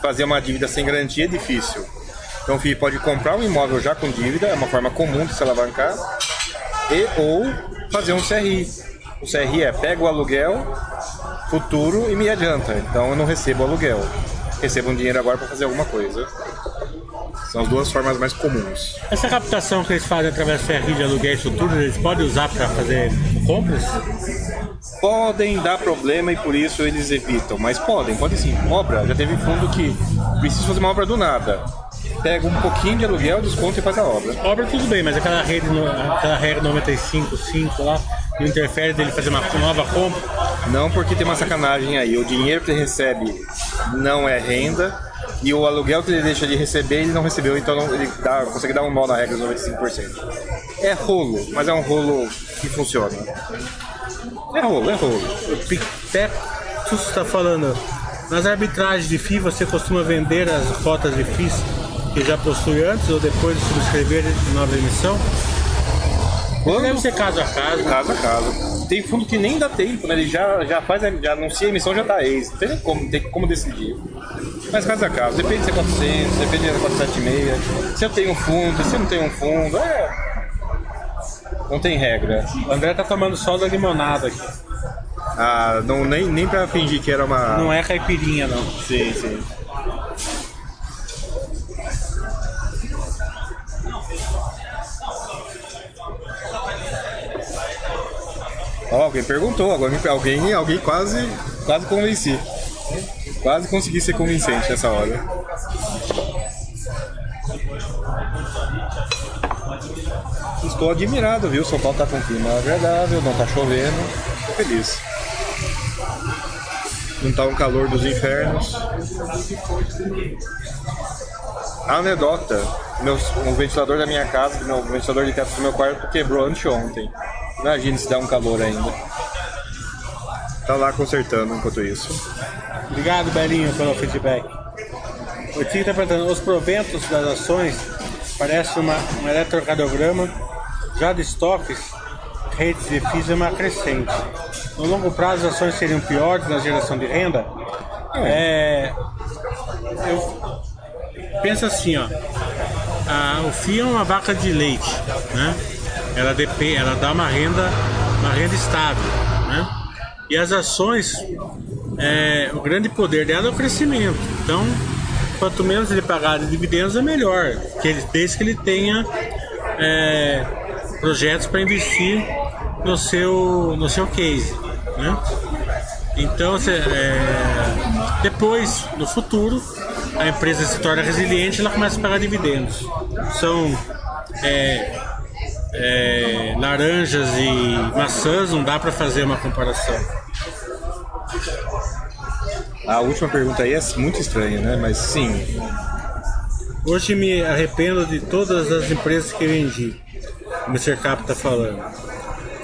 fazer uma dívida sem garantia é difícil. Então o FII pode comprar um imóvel já com dívida, é uma forma comum de se alavancar, e ou fazer um CRI. O CRI é pega o aluguel futuro e me adianta. Então eu não recebo aluguel. Recebo um dinheiro agora para fazer alguma coisa. São as duas formas mais comuns. Essa captação que eles fazem através do FRI de aluguéis futuros, eles podem usar para fazer compras? podem dar problema e por isso eles evitam. Mas podem, podem sim. Obra, já teve fundo que precisa fazer uma obra do nada. Pega um pouquinho de aluguel, desconta e faz a obra. Obra tudo bem, mas aquela rede, aquela regra 95.5 lá, não interfere dele fazer uma nova compra? Não porque tem uma sacanagem aí. O dinheiro que ele recebe não é renda e o aluguel que ele deixa de receber ele não recebeu, então não- ele dá- consegue dar um nó na regra dos 95%. É rolo, mas é um rolo que funciona. É rolo, é rolo. O Pictetus está falando, nas arbitragens de FII você costuma vender as cotas de FIIs que já possui antes ou depois de subscrever nova emissão? Quando Deve ser caso a caso. Caso a caso. Tem fundo que nem dá tempo, né? Ele já, já faz, já anuncia a emissão, já tá ex. Não tem nem como, tem como decidir. Mas caso a caso, depende se é 400, depende se é 476. Se eu tenho um fundo, se eu não tenho um fundo, é. Não tem regra. O André tá tomando só da limonada aqui. Ah, não, nem, nem pra fingir que era uma. Não é caipirinha, não. Sim, sim. Alguém perguntou, me- alguém, alguém quase, quase convenci. Quase consegui ser convincente nessa hora. Estou admirado, viu? São Paulo tá com clima agradável, não tá chovendo. Tô feliz. Não tá um calor dos infernos. Anedota, meu, o ventilador da minha casa, o ventilador de teto do meu quarto quebrou anteontem. Imagina se dá um calor ainda. Tá lá consertando enquanto isso. Obrigado, Belinho, pelo feedback. O Tio está perguntando, os proventos das ações parecem uma, um eletrocardiograma, já de estoques, redes de FIIs é uma crescente. No longo prazo, as ações seriam piores na geração de renda? É, eu penso assim, ó, a, o FII é uma vaca de leite, né? Ela, depende, ela dá uma renda, uma renda estável, né? E as ações, é, o grande poder dela é o crescimento. Então, quanto menos ele pagar de dividendos, é melhor. Que ele, desde que ele tenha é, projetos para investir no seu, no seu case. Né? Então, cê, é, depois, no futuro, a empresa se torna resiliente ela começa a pagar dividendos. São é, é, laranjas e maçãs, não dá para fazer uma comparação. A última pergunta aí é muito estranha, né? Mas sim. Hoje me arrependo de todas as empresas que vendi. O Mr. Cap está falando.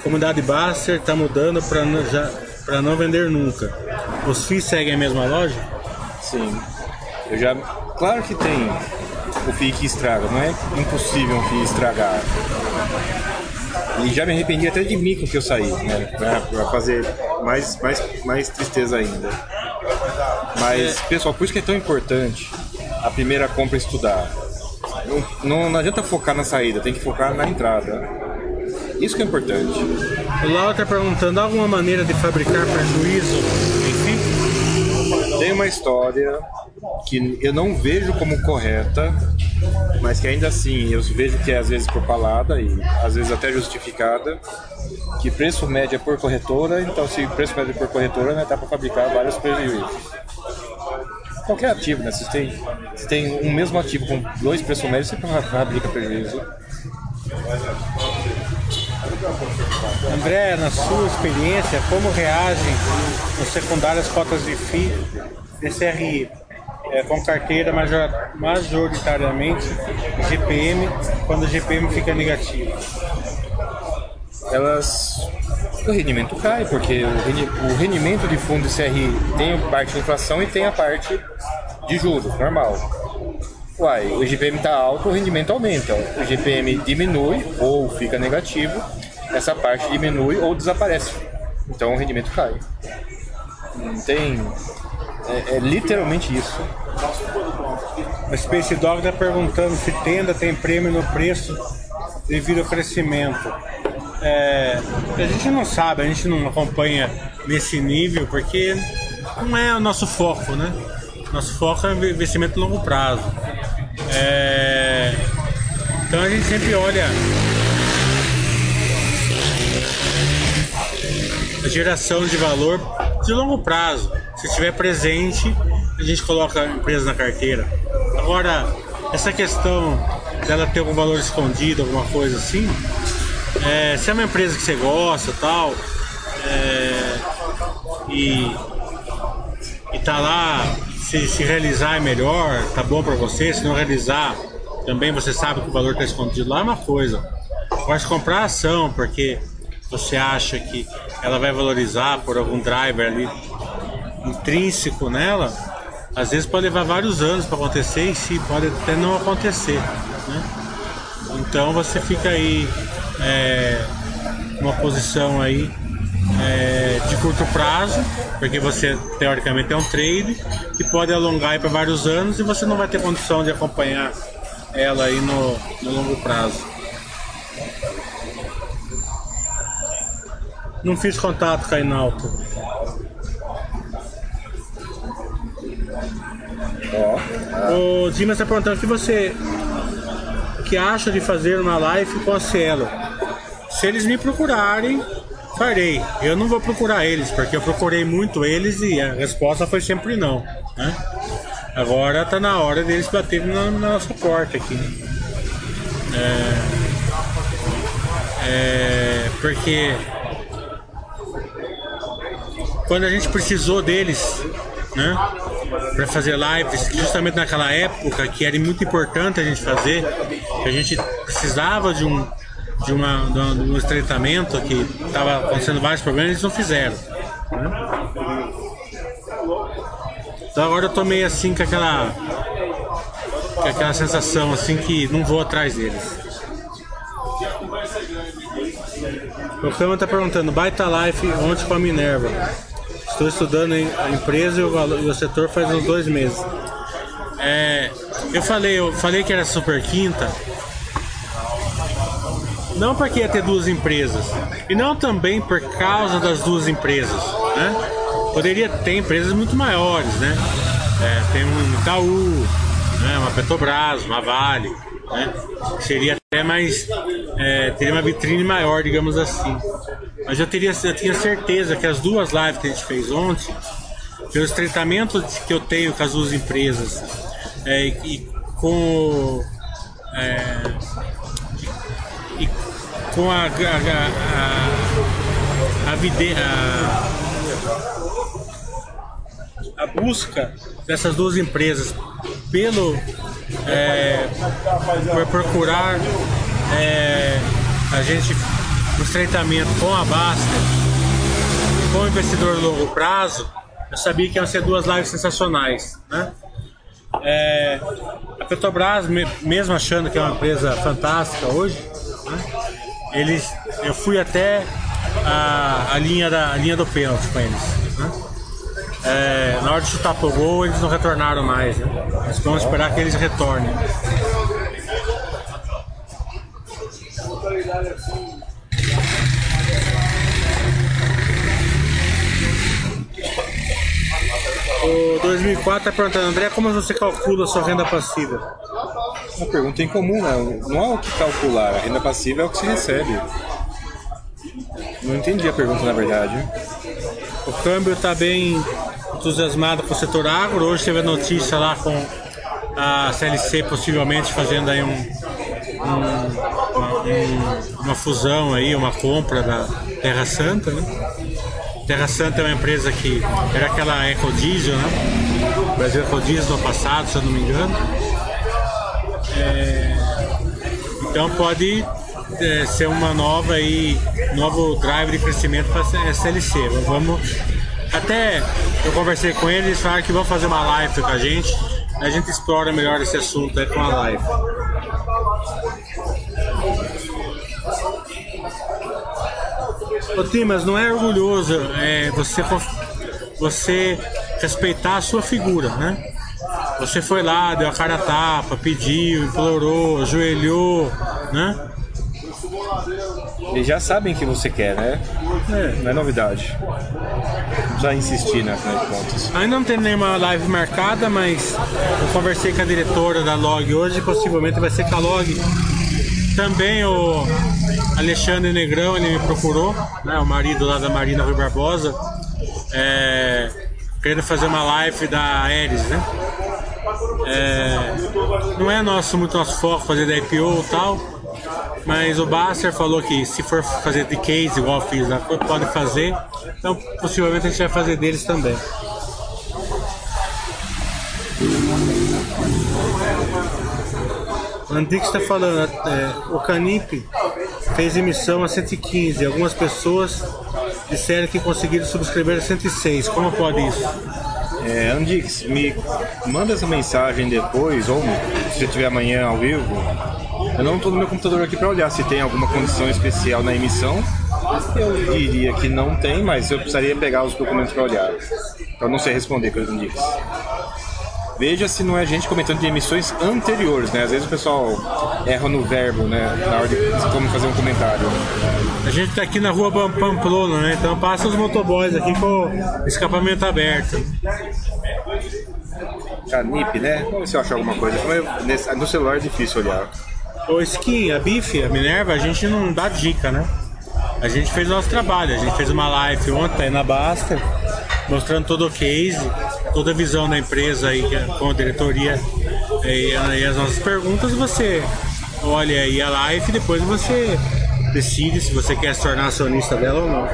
Comunidade Baster está mudando para não vender nunca. Os FIIs seguem a mesma loja? Sim. Eu já. Claro que tem o FII que estraga, não é impossível um FII estragar. E já me arrependi até de mim com que eu saí, né? Pra, pra fazer mais, mais, mais tristeza ainda. Mas, pessoal, por isso que é tão importante a primeira compra estudar. Não, não, não adianta focar na saída, tem que focar na entrada. Isso que é importante. O Lau está perguntando alguma maneira de fabricar prejuízo? Tem uma história que eu não vejo como correta, mas que ainda assim eu vejo que é às vezes propalada e às vezes até justificada, que preço médio é por corretora, então se preço médio é por corretora, né, dá para fabricar vários prejuízos. Qualquer ativo, né? Se tem, se tem um mesmo ativo com dois preços médios, você fabrica prejuízo. André, na sua experiência, como reagem os secundárias cotas de FII DCRI é, com carteira major, majoritariamente GPM quando o GPM fica negativo? Elas o rendimento cai, porque o rendimento de fundo CRI tem a parte de inflação e tem a parte de juros, normal. Uai, o GPM está alto, o rendimento aumenta. O GPM diminui ou fica negativo, essa parte diminui ou desaparece. Então o rendimento cai. Não tem. É, é literalmente isso. O Space Dog está perguntando se tenda tem prêmio no preço devido ao crescimento. É, a gente não sabe, a gente não acompanha nesse nível porque não é o nosso foco, né? Nosso foco é investimento a longo prazo. É, então a gente sempre olha a geração de valor de longo prazo. Se estiver presente, a gente coloca a empresa na carteira. Agora, essa questão dela ter algum valor escondido, alguma coisa assim, é, se é uma empresa que você gosta tal, é, e, e tá lá, se, se realizar é melhor, tá bom para você, se não realizar, também você sabe que o valor está escondido lá é uma coisa. Pode comprar ação, porque você acha que ela vai valorizar por algum driver ali intrínseco nela, às vezes pode levar vários anos para acontecer e se pode até não acontecer. Né? Então você fica aí é, uma posição aí é, de curto prazo, porque você teoricamente é um trade que pode alongar para vários anos e você não vai ter condição de acompanhar ela aí no, no longo prazo. Não fiz contato com a Inalto. Oh. O Dimas está perguntando o que você que acha de fazer uma live com a Cielo. Se eles me procurarem, farei. Eu não vou procurar eles, porque eu procurei muito eles e a resposta foi sempre não. Né? Agora tá na hora deles baterem na, na nossa porta aqui. É... É, porque quando a gente precisou deles, né, para fazer lives, justamente naquela época que era muito importante a gente fazer, que a gente precisava de um de, uma, de um estreitamento que estava acontecendo vários problemas, eles não fizeram. Né? Então agora eu tô meio assim com aquela com aquela sensação assim que não vou atrás deles. O Cama tá perguntando, Baita Life ontem com a Minerva. Estou estudando a empresa e o, valor, e o setor faz uns dois meses. É, eu falei, eu falei que era super quinta. Não porque ia ter duas empresas. E não também por causa das duas empresas. Né? Poderia ter empresas muito maiores, né? É, tem um Itaú, né? uma Petrobras, uma Vale né? Seria até mais. É, teria uma vitrine maior, digamos assim. Mas eu, teria, eu tinha certeza que as duas lives que a gente fez ontem, pelo estreitamento que eu tenho com as duas empresas é, e com. É, e com a, a, a, a, a, a busca dessas duas empresas pelo é, por procurar é, a gente no estreitamento com a Basta com o investidor de longo prazo, eu sabia que iam ser duas lives sensacionais. Né? É, a Petrobras, mesmo achando que é uma empresa fantástica hoje, né? eles, eu fui até a, a, linha, da, a linha do pênalti com eles. Né? é, na hora de chutar pro gol, eles não retornaram mais. Né? Mas vamos esperar que eles retornem. O 2004 está perguntando, André, como você calcula a sua renda passiva? Uma pergunta em comum, né? Não é o que calcular, a renda passiva é o que se recebe. Não entendi a pergunta na verdade. O câmbio está bem entusiasmado com o setor agro. Hoje teve a notícia lá com a CLC possivelmente fazendo aí um, um, uma, uma, fusão aí, uma compra da Terra Santa, né? Terra Santa é uma empresa que era aquela Ecodiesel, né? Brasil Ecodiesel no passado, se eu não me engano. É, então pode é, ser uma nova aí, novo drive de crescimento para a SLC. Vamos até eu conversei com eles falaram que vão fazer uma live com a gente. A gente explora melhor esse assunto aí com a live. Ô Tim, mas não é orgulhoso é, você, você respeitar a sua figura, né? Você foi lá, deu a cara a tapa, pediu, implorou, ajoelhou, né? Eles já sabem que você quer, né? É. Não é novidade. Não precisa insistir, né? Afinal de contas. Ainda não tem nenhuma live marcada, mas eu conversei com a diretora da Log hoje, possivelmente vai ser com a Log. Também o Alexandre Negrão, ele me procurou, né? O marido lá da Marina Rui Barbosa. É, querendo fazer uma live da Ares, né? É, não é nosso, muito nosso foco fazer da IPO e tal mas o Baster falou que se for fazer de case igual eu fiz, pode fazer. Então possivelmente a gente vai fazer deles também. O Andix está falando, é, o Canip fez emissão a 115. Algumas pessoas disseram que conseguiram subscrever a 106. Como pode isso? É, Andix, me manda essa mensagem depois, ou se você tiver amanhã ao vivo, eu não estou no meu computador aqui para olhar se tem alguma condição especial na emissão. Eu diria que não tem, mas eu precisaria pegar os documentos para olhar. Então não sei responder, coisa disso. Veja se não é gente comentando de emissões anteriores, né? Às vezes o pessoal erra no verbo, né? Na hora de como fazer um comentário. A gente está aqui na rua Pamplona, né? Então passa os motoboys aqui com o escapamento aberto. Canip, né? Vamos ver se eu acho alguma coisa. No celular é difícil olhar. O Skin, a Bife, a Minerva, a gente não dá dica, né? A gente fez o nosso trabalho, a gente fez uma live ontem na Basta, mostrando todo o case, toda a visão da empresa aí com a diretoria e, e as nossas perguntas. Você olha aí a live e depois você decide se você quer se tornar acionista dela ou não.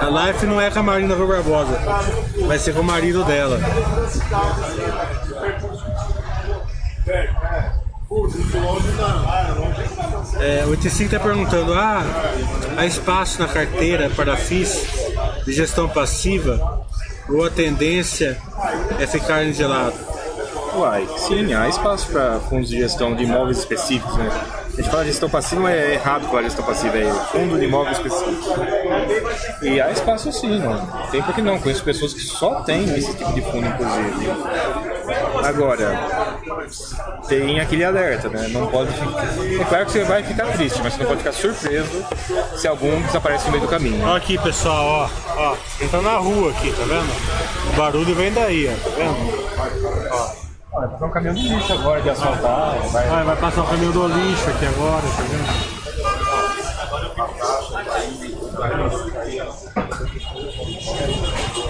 A live não é com a Marina Rui Barbosa, vai ser com o marido dela. É, o 85 está perguntando: ah, há espaço na carteira para FIIs de gestão passiva ou a tendência é ficar gelado? Uai, sim, há espaço para fundos de gestão de imóveis específicos, né? A gente fala gestão passiva, é errado falar gestão passiva, é fundo de imóveis específico. E há espaço sim, não. Tem por que não, conheço pessoas que só têm esse tipo de fundo, inclusive. Agora, tem aquele alerta, né? Não pode ficar. É claro que você vai ficar triste, mas você não pode ficar surpreso se algum desaparece no meio do caminho. Olha aqui, pessoal, ó, ó. Ele tá na rua aqui, tá vendo? O barulho vem daí, ó, tá vendo? Ó. Vai passar um caminhão de lixo agora de asfaltar. Vai... Vai, vai passar o caminhão do lixo aqui agora, tá vendo?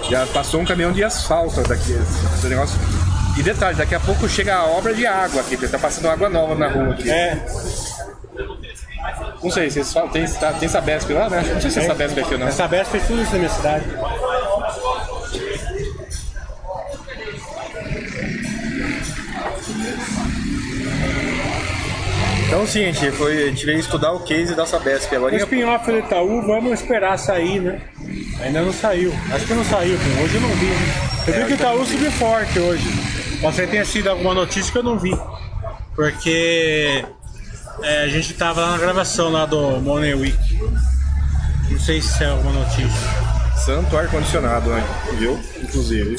Já passou um caminhão de asfalto daqui. Esse negócio. E detalhe, daqui a pouco chega a obra de água aqui, porque tá passando água nova na rua aqui. É, Não sei, vocês falam, tem, tá- tem Sabesp lá, né? Não sei se é Sabesp aqui ou não. essa Bessa fez tudo isso na minha cidade. Então sim, a gente, foi, a gente veio estudar o case da Sabesp agora. O spin-off do Itaú, vamos esperar sair, né? Ainda não saiu. Acho que não saiu, hoje eu não vi. Né? Eu vi que o Itaú subiu forte hoje. Pode ser que tenha sido alguma notícia que eu não vi. Porque é, a gente tava lá na gravação lá do Money Week. Não sei se é alguma notícia. Santo ar-condicionado, né? Viu? Inclusive.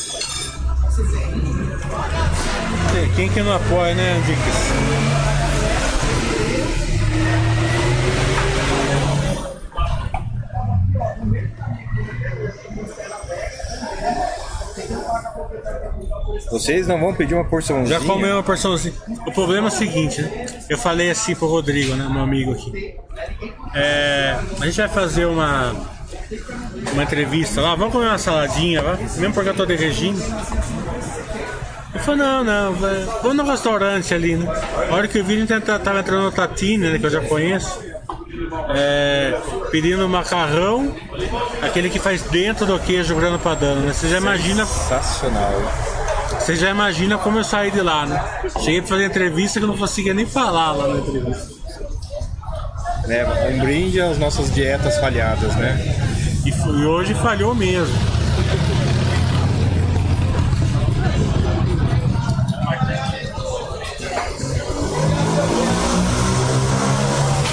Quem que não apoia, né, Dicas? Vocês não vão pedir uma porçãozinha? Já comeu uma porçãozinha. O problema é o seguinte, né? Eu falei assim pro Rodrigo, né, meu amigo aqui. É, a gente vai fazer uma uma entrevista lá, vamos comer uma saladinha lá, mesmo porque eu tô de regime. Ele falou, não, não, vamos no restaurante ali, né? A hora que eu vi, ele tava tava entrando no Tatine, né, que eu já conheço. É, pedindo macarrão, aquele que faz dentro do queijo grana padano, né? Você já imagina Sensacional. Você já imagina como eu saí de lá, né? Cheguei pra fazer entrevista que eu não conseguia nem falar lá na entrevista. Né? Um brinde às nossas dietas falhadas, né? E, e hoje falhou mesmo.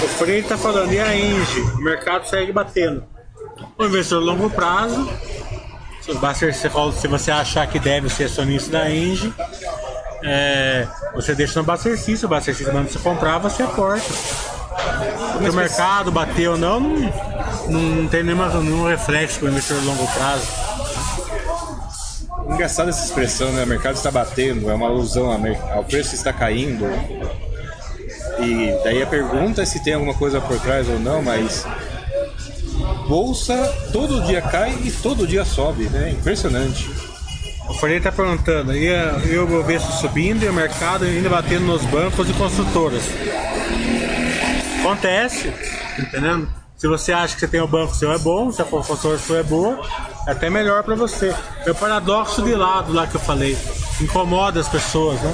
O Freire tá falando, e a Engie? O mercado segue batendo. O investidor a longo prazo, se você, se você achar que deve ser acionista da Engie, é, você deixa no Bacerci, se o Bacerci manda você comprar, você aporta. Se o mercado bateu ou não, não, não tem nenhuma, nenhum reflexo para o investidor a longo prazo. Engraçada essa expressão, né? O mercado está batendo, é uma alusão ao preço está caindo. E daí a pergunta é se tem alguma coisa por trás ou não, mas bolsa todo dia cai e todo dia sobe, né? Impressionante. O Freire está perguntando, e, a- e o Bovespa subindo e o mercado ainda batendo nos bancos e construtoras. Acontece, entendendo? Se você acha que você tem o banco seu é bom, se a construtora sua é boa, é até melhor para você. É o paradoxo de lado lá que eu falei. Incomoda as pessoas, né?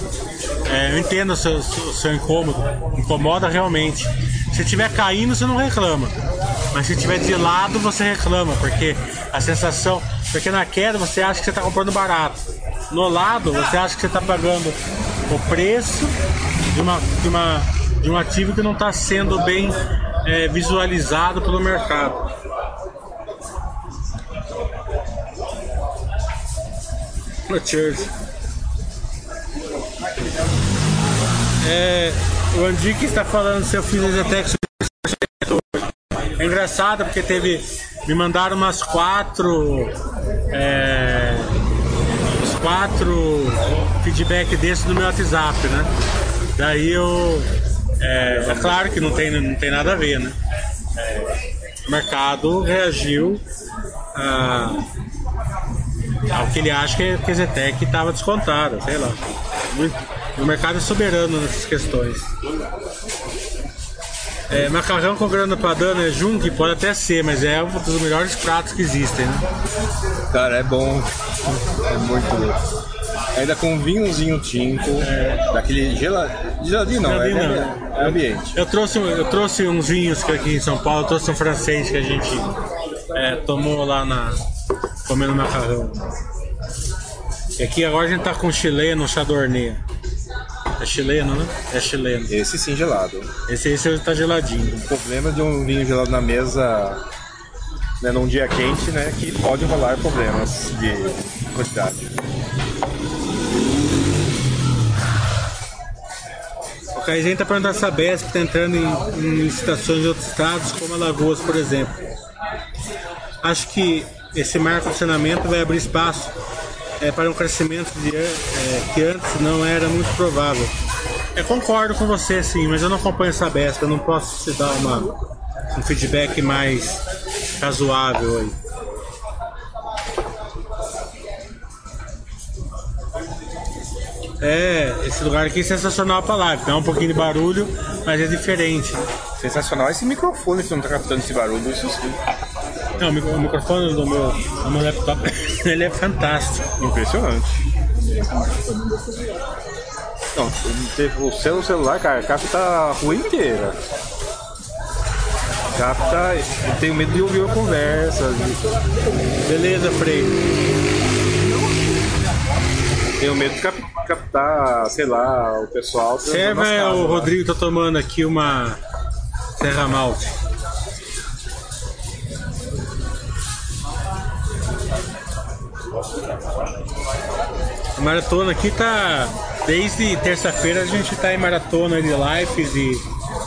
É, eu entendo o seu, seu incômodo. Incomoda realmente. Se estiver caindo, você não reclama. Mas se estiver de lado, você reclama, porque a sensação. Porque na queda você acha que você está comprando barato. No lado, você acha que você está pagando o preço de, uma, de, uma, de um ativo que não está sendo bem é, visualizado pelo mercado. Church. É, o Andique está falando se eu fiz a Zetec é engraçado porque teve. Me mandaram umas quatro. É, uns quatro feedback desse no meu WhatsApp, né? Daí eu. É, é claro que não tem, não tem nada a ver, né? O mercado reagiu a, ao que ele acha que, que a Zetec estava descontada, sei lá. O mercado é soberano nessas questões. É, macarrão com grana padano é junk? Pode até ser, mas é um dos melhores pratos que existem, né? Cara, é bom. É muito bom. Ainda com vinhozinho tinto, daquele gela... geladinho não, é, Geladinho né? é ambiente. Eu trouxe, eu trouxe uns vinhos que aqui em São Paulo, eu trouxe um francês que a gente é, tomou lá na. comendo macarrão. E aqui agora a gente tá com chileno, chardonnay. É chileno, né? É chileno. Esse sim gelado. Esse aí você tá geladinho. O problema de um vinho gelado na mesa né, num dia quente, né, que pode rolar problemas de quantidade. O Caizinho tá perguntando se a Besp tá entrando em, em licitações de outros estados, como Alagoas, por exemplo. Acho que esse marco de saneamento vai abrir espaço é, para um crescimento de, é, que antes não era muito provável. Eu concordo com você, sim, mas eu não acompanho essa Besp, eu não posso te dar uma, um feedback mais razoável aí. É, esse lugar aqui é sensacional pra live. Dá um pouquinho de barulho, mas é diferente. Sensacional esse microfone que não tá captando esse barulho, isso sim. Não, o micro- o microfone do meu, do meu laptop, ele é fantástico. Impressionante. Não, o seu celular, cara, capta a rua inteira. Capta. Eu tenho medo de ouvir a conversa. Beleza, Frei. Tenho medo de cap- captar, sei lá, o pessoal. Serva é casas o lá. Rodrigo tá tomando aqui uma Serra Malte. A maratona aqui tá. Desde terça-feira a gente tá em maratona de lives e,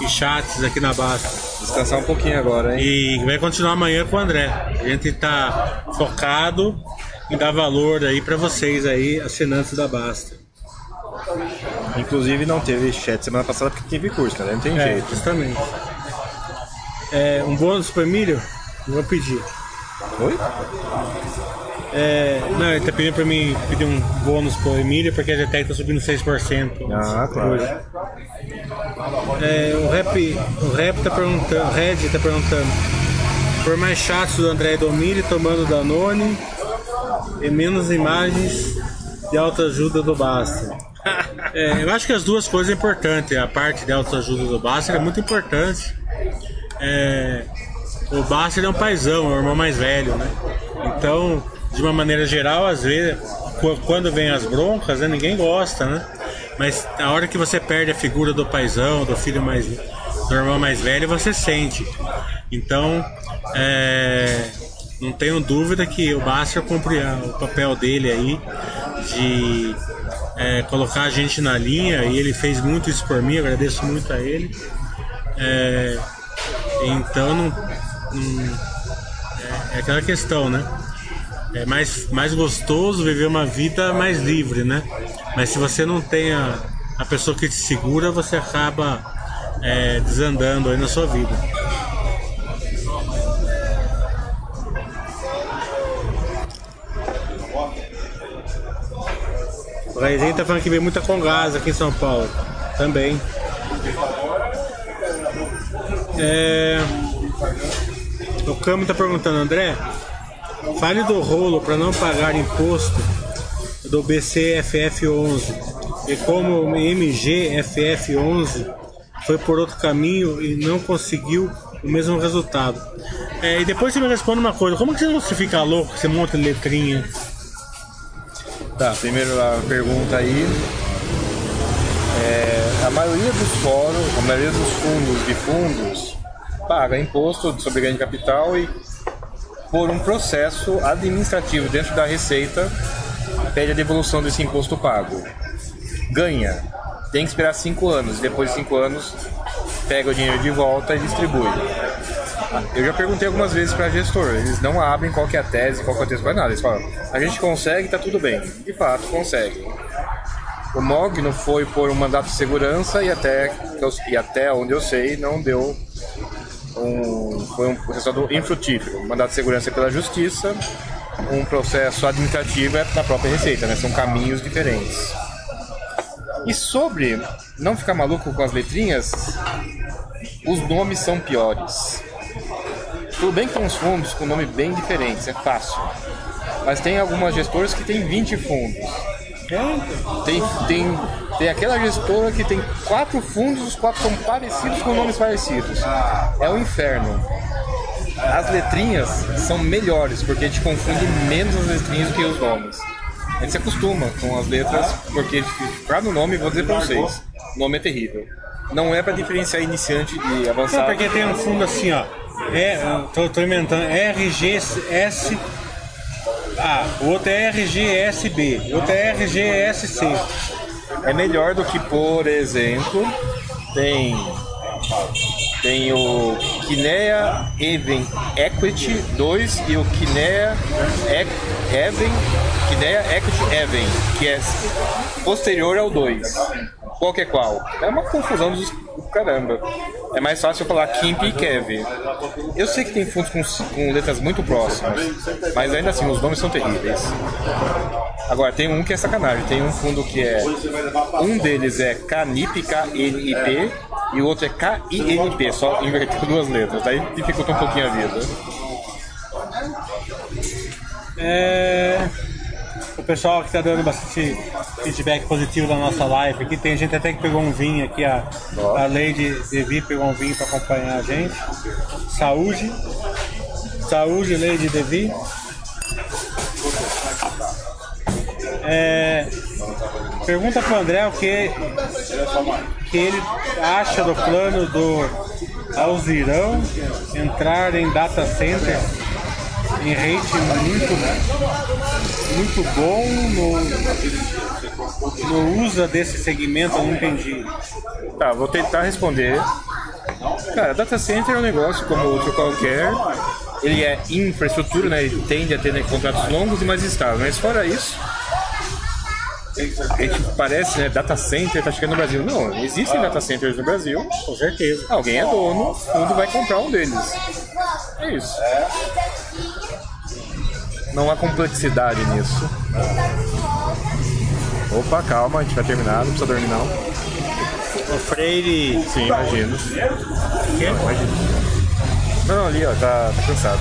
e chats aqui na Basta. Descansar um pouquinho agora, hein? E vai continuar amanhã com o André. A gente tá focado em dar valor aí pra vocês aí, assinantes da Basta. Inclusive não teve chat semana passada porque teve curso, né? Não tem É, jeito. justamente. É, um bônus pro Emílio? Vou pedir. Oi? É, não, ele tá pedindo pra mim pedir um bônus pro Emílio porque a GTEC tá subindo 6%. Ah, claro. hoje. É, o Rap, o Rap tá perguntando, o Red tá perguntando. Por mais chatos do André e do Emílio tomando Danone e menos imagens de autoajuda do Basta. É, eu acho que as duas coisas é importante. A parte de autoajuda do Basta é muito importante. É, o Basta é um paizão, é o irmão mais velho, né? Então, de uma maneira geral, às vezes, qu- quando vem as broncas, né, ninguém gosta, né? Mas a hora que você perde a figura do paizão, do filho mais do irmão mais velho, você sente. Então, é, não tenho dúvida que o Basta cumpre o papel dele aí de é, colocar a gente na linha e ele fez muito isso por mim, agradeço muito a ele. É, então não, não- é, é aquela questão, né? É mais, mais gostoso viver uma vida mais livre, né? Mas se você não tem a, a pessoa que te segura, você acaba é, desandando aí na sua vida. O Raizinho tá falando que veio muita congás aqui em São Paulo. Também. É... O Camo tá perguntando, André, fale do rolo para não pagar imposto do BCFF11 e como o MGFF11 foi por outro caminho e não conseguiu o mesmo resultado. É, e depois você me responde uma coisa, como que você não se fica louco, você monta letrinha? Tá, primeiro a pergunta aí. É, a maioria dos fóruns, a maioria dos fundos de fundos paga imposto sobre ganho de capital e por um processo administrativo dentro da Receita pede a devolução desse imposto pago. Ganha. Tem que esperar cinco anos. Depois de cinco anos pega o dinheiro de volta e distribui. Eu já perguntei algumas vezes para gestor, eles não abrem qual que é a tese, qual que é o texto, qual é nada. Eles falam, a gente consegue, tá tudo bem. De fato, consegue. O MOG não foi por um mandato de segurança e até, e até onde eu sei não deu um, foi um resultado infrutífero. Mandato de segurança é pela justiça, um processo administrativo é da própria Receita, né? São caminhos diferentes. E sobre não ficar maluco com as letrinhas, os nomes são piores. Tudo bem que tem uns fundos com nome bem diferentes, é fácil. Mas tem algumas gestoras que tem 20 fundos. Tem, tem, tem aquela gestora que tem quatro fundos, os quatro são parecidos com nomes parecidos. É o inferno. As letrinhas são melhores, porque a gente confunde menos as letrinhas do que os nomes. A gente se acostuma com as letras, porque pra no nome, vou dizer pra vocês, o nome é terrível. Não é pra diferenciar iniciante de Não, avançado. porque tem um fundo assim, ó. É, tô, tô inventando. RGS. Ah, o outro é RGSB, o outro é RGSC. É melhor do que, por exemplo, tem tem o Kinea Even Equity 2 e o Kinea Even Kinea Equity Even, que é posterior ao 2. Qual que é qual? É uma confusão dos do caramba. É mais fácil falar Kimp e Kev. Eu sei que tem fundos com, com letras muito próximas, mas ainda assim os nomes são terríveis. Agora, tem um que é sacanagem. Tem um fundo que é. Um deles é KNIP, K-N-I-P, e o outro é K-I-N-P, só inverteu duas letras. Daí dificulta um pouquinho a vida. É, o pessoal que está dando bastante feedback positivo da nossa live aqui. Tem gente até que pegou um vinho aqui, a, a Lady Devi pegou um vinho para acompanhar a gente. Saúde. Saúde, Lady Devi. É, pergunta pro André o que, que ele acha do plano do Alzirão entrar em data center em rate muito, muito bom no, no uso desse segmento, eu não entendi. Tá, vou tentar responder. Cara, data center é um negócio como outro qualquer. Ele é infraestrutura, né? Ele tende a ter né, contratos longos e mais estáveis. Mas fora isso, a gente parece, né? Data center tá chegando no Brasil. Não, existem data centers no Brasil. Com certeza. Alguém é dono, o fundo vai comprar um deles. É isso. Não há complexidade nisso. Opa, calma, a gente vai terminar, não precisa dormir não. O Freire. Sim, imagino. Não, imagino. Não, não, ali ó, tá, tá cansado.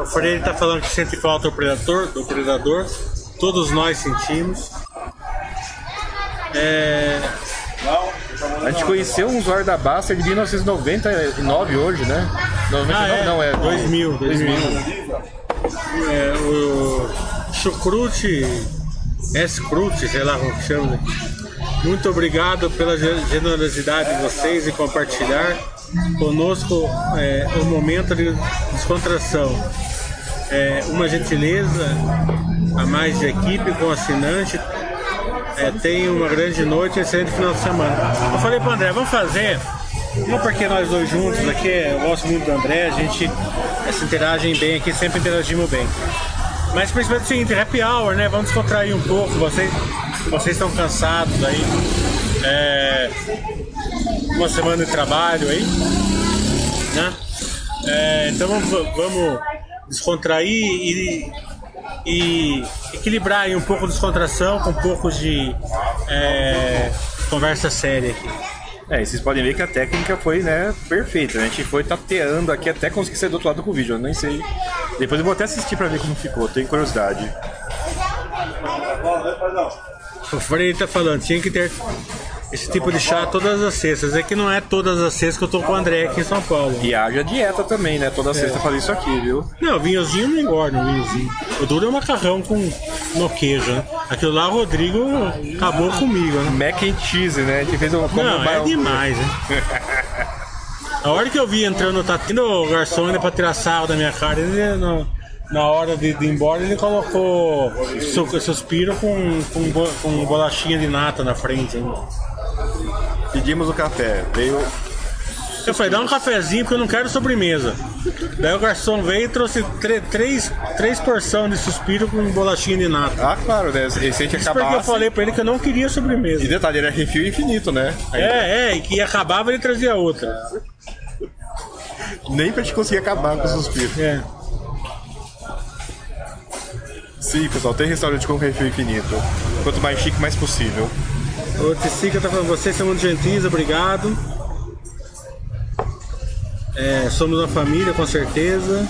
O Freire tá falando que sente falta do predador, do predador. Todos nós sentimos. É, A gente conheceu um usuário da Basta de 1999 hoje, né? 99 Ah, é. não, é 2000, 2000. é, o Chucrute, S-Crute, sei lá como que chama. Muito obrigado pela ge- generosidade de vocês em compartilhar conosco é, o momento de descontração. É, uma gentileza a mais de equipe com assinante. É, tenha uma grande noite e excelente final de semana. Eu falei pro André, vamos fazer. Não porque nós dois juntos aqui, eu gosto muito do André, a gente se interagem bem aqui, sempre interagimos bem. Mas principalmente o seguinte, happy hour, né? Vamos descontrair um pouco, vocês, vocês estão cansados aí. É, uma semana de trabalho aí. Né? É, então vamos, vamos descontrair e, e equilibrar aí um pouco de descontração com um pouco de é, conversa séria aqui. É, e vocês podem ver que a técnica foi, né, perfeita. né? A gente foi tateando aqui até conseguir sair do outro lado com o vídeo. Eu nem sei. Depois eu vou até assistir pra ver como ficou, tenho curiosidade. O Freire tá falando, tinha que ter esse tipo de chá todas as sextas. É que não é todas as sextas que eu tô com o André aqui em São Paulo. E haja dieta também, né? Toda sexta fazer isso aqui, viu? Não, vinhozinho não engorda, vinhozinho. O duro é o macarrão com no queijo, né? Aquilo lá o Rodrigo acabou comigo, né? Mac and cheese, né? A gente fez um Não, é demais, né? A hora que eu vi entrando, tá tendo o garçom ainda pra tirar sarro da minha cara, ele, no- na hora de, de ir embora, ele colocou su- suspiro com, com, com bolachinha de nata na frente. né? Pedimos o café. Veio. Eu falei, dá um cafezinho porque eu não quero sobremesa. Daí o garçom veio e trouxe três, três porções de suspiro com bolachinha de nata. Ah, claro, né? Esse a gente Isso porque eu falei pra ele que eu não queria sobremesa. E detalhe, era refil infinito, né? Aí, É, é, e que acabava ele trazia outra. Nem pra gente conseguir acabar com o suspiro. É. Sim, pessoal, tem restaurante com refil infinito. Quanto mais chique, mais possível. O Ticica tá falando, vocês são muito gentis, obrigado. É, somos uma família, com certeza.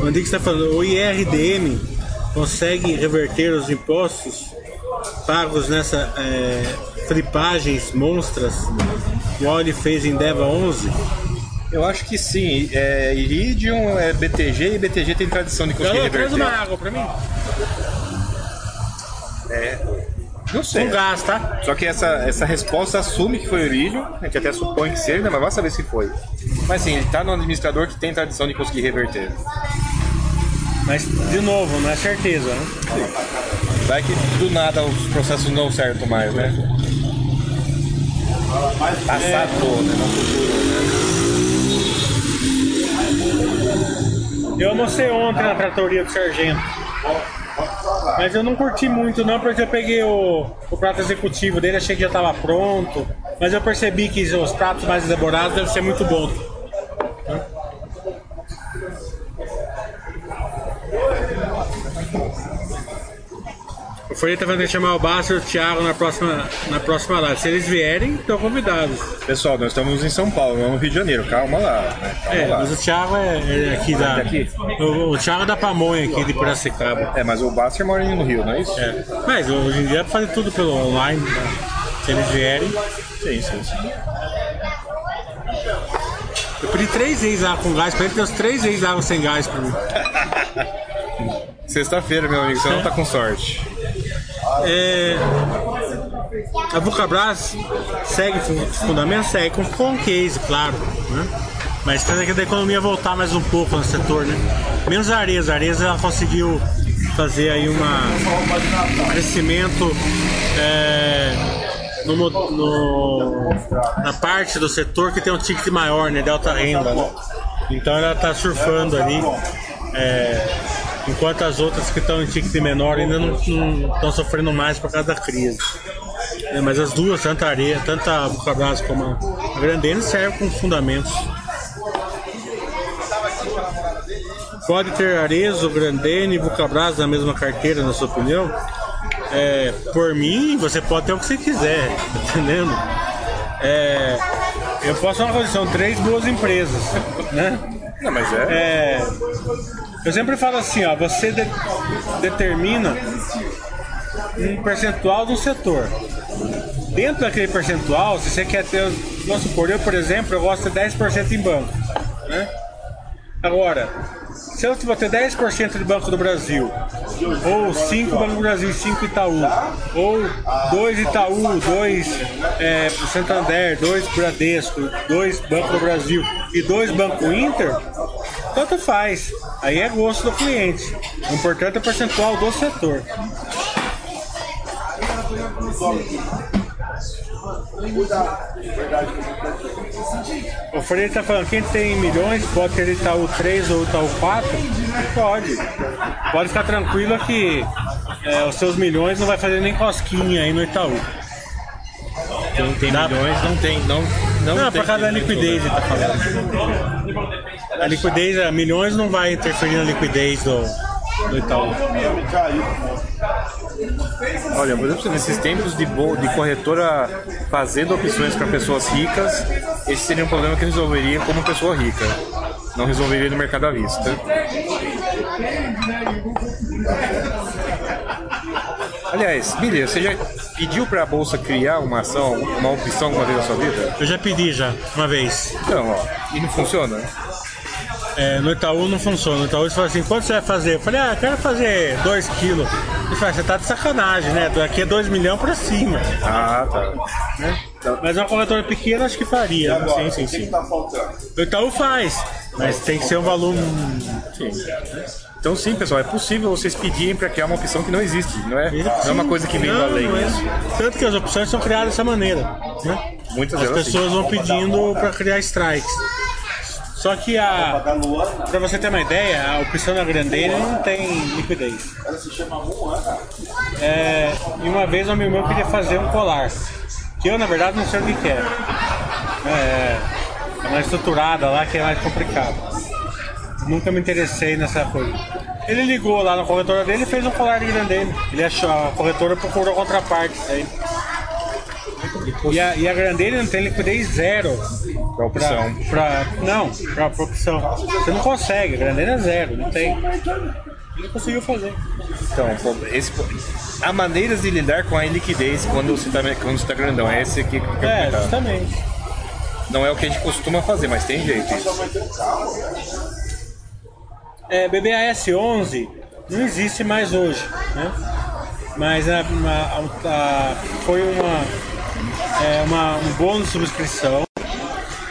O Andix está falando, o IRDM consegue reverter os impostos pagos nessa é, flipagens monstras, igual ele fez em Deva 11? Eu acho que sim. É, Iridium é BTG e BTG tem tradição de conseguir Galô, traz reverter. uma água pra mim. Não sei. Com gás, tá? Só que essa, essa resposta assume que foi o Iridium, a gente até supõe que seja, né? mas vai saber se foi. Mas sim, ele tá no administrador que tem tradição de conseguir reverter. Mas, de novo, não é certeza, né? Vai que do nada os processos não certo mais, né? Passado, né? Futuro, né? Eu almocei ontem na tratoria do Sargento. Mas eu não curti muito não, porque eu peguei o, o prato executivo dele, achei que já estava pronto. Mas eu percebi que os pratos mais elaborados devem ser muito bons. O Freire tá falando chamar o Bárcio e o Thiago na próxima, na próxima live. Se eles vierem, estão convidados. Pessoal, nós estamos em São Paulo, não no Rio de Janeiro. Calma lá. Né? Calma É, lá. mas o Thiago é, é aqui da. Daqui? O, o Thiago é da Pamonha aqui de Piracicaba. É, mas o Basser mora no Rio, não é isso? É. Mas hoje em dia é fazer tudo pelo online. né? Se eles vierem. Sim, sim, sim. Eu pedi três vezes água com gás pra ele, deu três vezes água sem gás pra mim. Sexta-feira, meu amigo, você não tá com sorte. É, a Vulcabras segue fu- os fundamentos, segue com, com case, claro. Né? Mas precisa que da economia voltar mais um pouco no setor, né? Menos a Areza. A Areza ela conseguiu fazer aí uma, um crescimento é, no, no- na parte do setor que tem um ticket maior, né? De alta renda. Né? Então ela está surfando ali. é, enquanto as outras que estão em ticket menor ainda não estão sofrendo mais por causa da crise. É, mas as duas, tanto a areia, tanto a Bucabras como a Grandene, servem com fundamentos. Pode ter Arezo, Grandene e Bucabras na mesma carteira, na sua opinião? É, por mim, você pode ter o que você quiser, tá entendendo? É, eu posso falar uma coisa, são três boas empresas, né? Não, mas é. É, eu sempre falo assim, ó, você de- determina um percentual do setor. Dentro daquele percentual, se você quer ter, vamos supor, eu, por exemplo, eu gosto de 10% em banco, né? Agora, se vou ter 10% de Banco do Brasil, ou 5 Banco do Brasil e 5 Itaú, ou 2 Itaú, 2 é, Santander, 2 Bradesco, 2 Banco do Brasil e 2 Banco Inter, tanto faz. Aí é gosto do cliente. O importante é o percentual do setor. O Freire tá falando, quem tem milhões pode ter Itaú 3 ou Itaú 4? Pode. Pode ficar tranquilo que é, os seus milhões não vai fazer nem cosquinha aí no Itaú. Quem tem Dá- milhões não tem. Não, não, Não, tem por causa da liquidez né? ele tá falando. A liquidez, a milhões não vai interferir na liquidez do, do Itaú. Olha, por exemplo, nesses tempos de, de corretora fazendo opções para pessoas ricas, esse seria um problema que resolveria como pessoa rica. Não resolveria no mercado à vista. Aliás, Billy, você já pediu para a bolsa criar uma ação, uma opção alguma vez na sua vida? Eu já pedi já, uma vez. Então, ó, e não funciona? É, no Itaú não funciona. No Itaú eles falam assim, quanto você vai fazer? Eu falei, ah, eu quero fazer 2 quilos. Ele fala, você tá de sacanagem, né? Daqui é 2 milhões pra cima. Ah, tá. Mas uma corretora pequena acho que faria. Sim, sim, sim. O Itaú faz, mas tem que ser um valor. Sim. Então sim, pessoal, é possível vocês pedirem para criar uma opção que não existe, não é? Não é uma coisa que vem da lei é. Tanto que as opções são criadas dessa maneira. Né? Muitas As delas sim. pessoas vão pedindo para criar strikes. Só que a. Pra você ter uma ideia, opção da Grandeira não tem liquidez. É, e uma vez um amigo meu queria fazer um colar. Que eu na verdade não sei o que que é. É, é uma estruturada lá que é mais complicado. Nunca me interessei nessa coisa. Ele ligou lá na corretora dele e fez um colar de Grandene. Ele achou, a corretora procurou a contraparte. Aí. E a, e a Grandene não tem liquidez zero. Pra opção. Pra, não, pra, pra opção. Você não consegue, a Grandene é zero, não tem. Ele conseguiu fazer. Então, esse, há maneiras de lidar com a liquidez quando você tá, quando você tá grandão. É esse aqui que eu É, comentar. justamente. Não é o que a gente costuma fazer, mas tem jeito. É, BBAS 11 não existe mais hoje, né? Mas a, a- a- foi uma, é, uma- um bônus de subscrição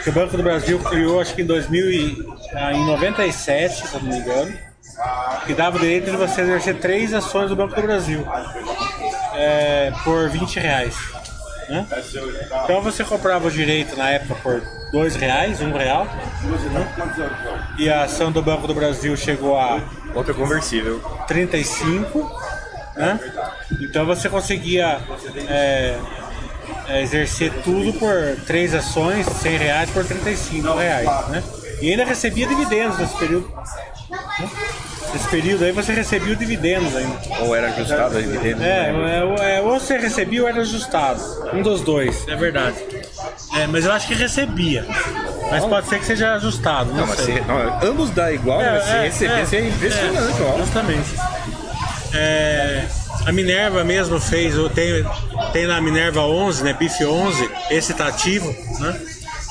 que o Banco do Brasil criou, acho que em 2000 e, ah, em 97, se eu não me engano, que dava o direito de você exercer três ações do Banco do Brasil é, por 20 reais. Né? Então você comprava o direito na época por dois reais, um real, e a ação do Banco do Brasil chegou a Outra conversível. 35, né? Então você conseguia é, é, exercer tudo por três ações, 100 reais por 35 reais, né? E ainda recebia dividendos nesse período. né? Nesse período aí você recebia o dividendos ainda. Ou era ajustado a dividendo. É, é, é, ou você recebia ou era ajustado. Um dos dois, é verdade. É, mas eu acho que recebia. Mas pode ser que seja ajustado, não, Não, mas sei. se, não, ambos dá igual, mas se receber, é, é impressionante, é, ó. Justamente. É, a Minerva mesmo fez, tenho, tem na Minerva 11, né, BIF 11, esse tá ativo, né?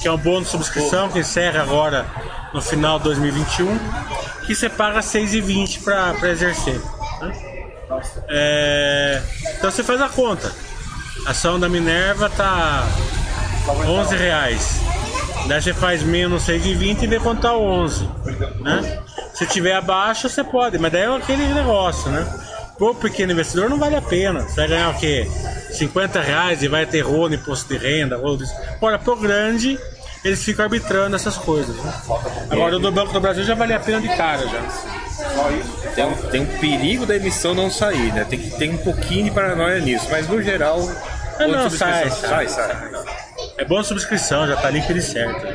Que é um bônus de subscrição que encerra agora no final de 2021, que você paga 6,20 para exercer. né? É, então você faz a conta. A ação da Minerva tá 11 reais. Daí você faz menos 6,20 e vê quanto tá o 11. Né? Se tiver abaixo, você pode, mas daí é aquele negócio, né? Pro pequeno investidor não vale a pena. Você vai ganhar o quê? 50 reais e vai ter rolo, imposto de renda, rolo disso. Agora, pro grande, eles ficam arbitrando essas coisas. Né? Agora, o do Banco do Brasil já vale a pena de cara já. Tem um, tem um perigo da emissão não sair, né? Tem que ter um pouquinho de paranoia nisso, mas no geral. Ah, não, outra sai, subscrição- sai, sai. É boa subscrição, já tá líquido e certo.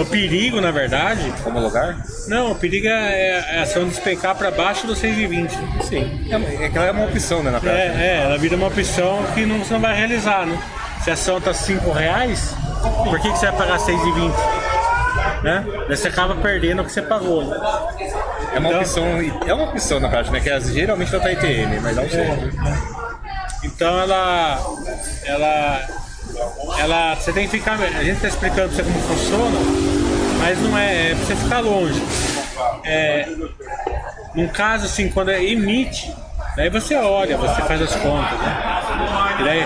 O perigo, na verdade, Como lugar? não, o perigo é é a ação despencar para baixo do 6,20. Sim. É, é que ela é uma opção, né, na prática. É, é, ela vira uma opção que não, você não vai realizar, né? Se a ação tá 5 reais, por que, que você vai pagar 6,20? Né? Daí você acaba perdendo o que você pagou. Né? É uma Então- opção, é uma opção na prática, né? Que as- geralmente ela tá ITM, mas não sei. Então ela. Ela. Ela. Você tem que ficar. A gente tá explicando pra você como funciona, mas não é. É pra você ficar longe. É, num caso assim, quando é emite, daí você olha, você faz as contas, né? E daí,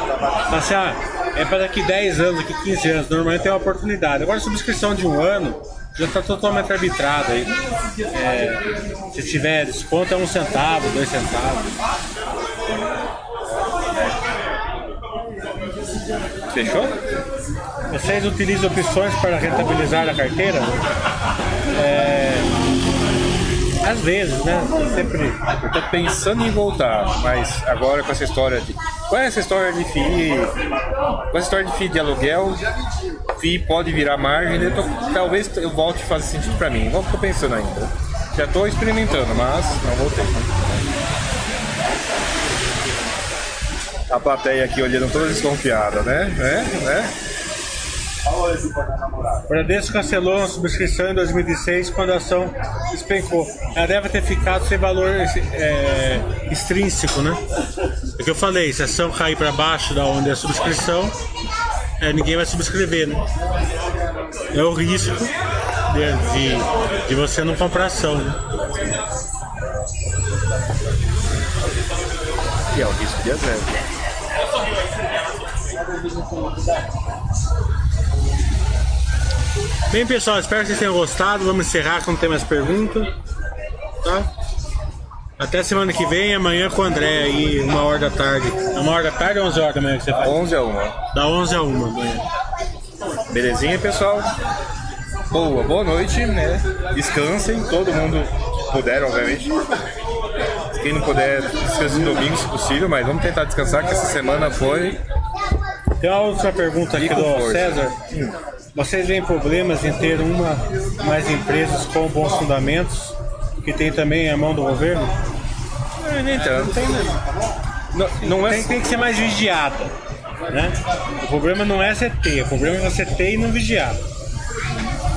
assim, ah, é para daqui 10 anos, daqui 15 anos, normalmente tem uma oportunidade. Agora, subscrição de um ano já está totalmente arbitrado aí. É, se tiver desconto, é um centavo, dois centavos. Fechou? Vocês utilizam opções para rentabilizar a carteira? É, às vezes, né? Sempre. Eu tô pensando em voltar, mas agora com essa história de. Qual é essa história de FII? Com essa história de FII de aluguel, FII pode virar margem, eu tô- talvez eu volte a fazer sentido pra mim. Não tô pensando ainda. Já tô experimentando, mas não voltei. A plateia aqui olhando toda desconfiada, né? né? né? O Bradesco cancelou a subscrição em 2016 quando a ação despencou. Ela deve ter ficado sem valor é, extrínseco, né? É o que eu falei, se a ação cair para baixo da onde é a subscrição, é, ninguém vai subscrever, né? É o risco de, de, de você não comprar ação, né? E é o risco de Bem, pessoal, espero que vocês tenham gostado. Vamos encerrar que não tem mais pergunta. Tá? Até semana que vem, amanhã com o André aí, uma hora da tarde. Uma hora da tarde ou 11 horas da manhã que você faz? 11 a 1. Da 11 a 1 amanhã. Belezinha, pessoal? Boa, boa noite, né? Descansem, todo mundo puder, obviamente. Quem não puder, descanse no domingo, se possível, mas vamos tentar descansar, que essa semana foi. Tem uma outra pergunta aqui do. César. Vocês veem problemas em ter uma mais empresas com bons fundamentos que tem também a mão do governo? É, nem tanto. Não, não é Tem, tem que ser mais vigiada. Né? O problema não é você ter, o problema é você ter e não vigiar.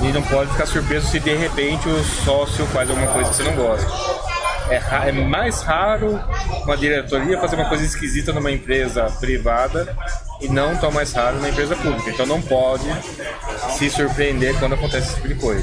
E não pode ficar surpreso se de repente o sócio faz alguma coisa que você não gosta. É, é mais raro uma diretoria fazer uma coisa esquisita numa empresa privada e não tão mais raro na empresa pública. Então não pode se surpreender quando acontece esse tipo de coisa.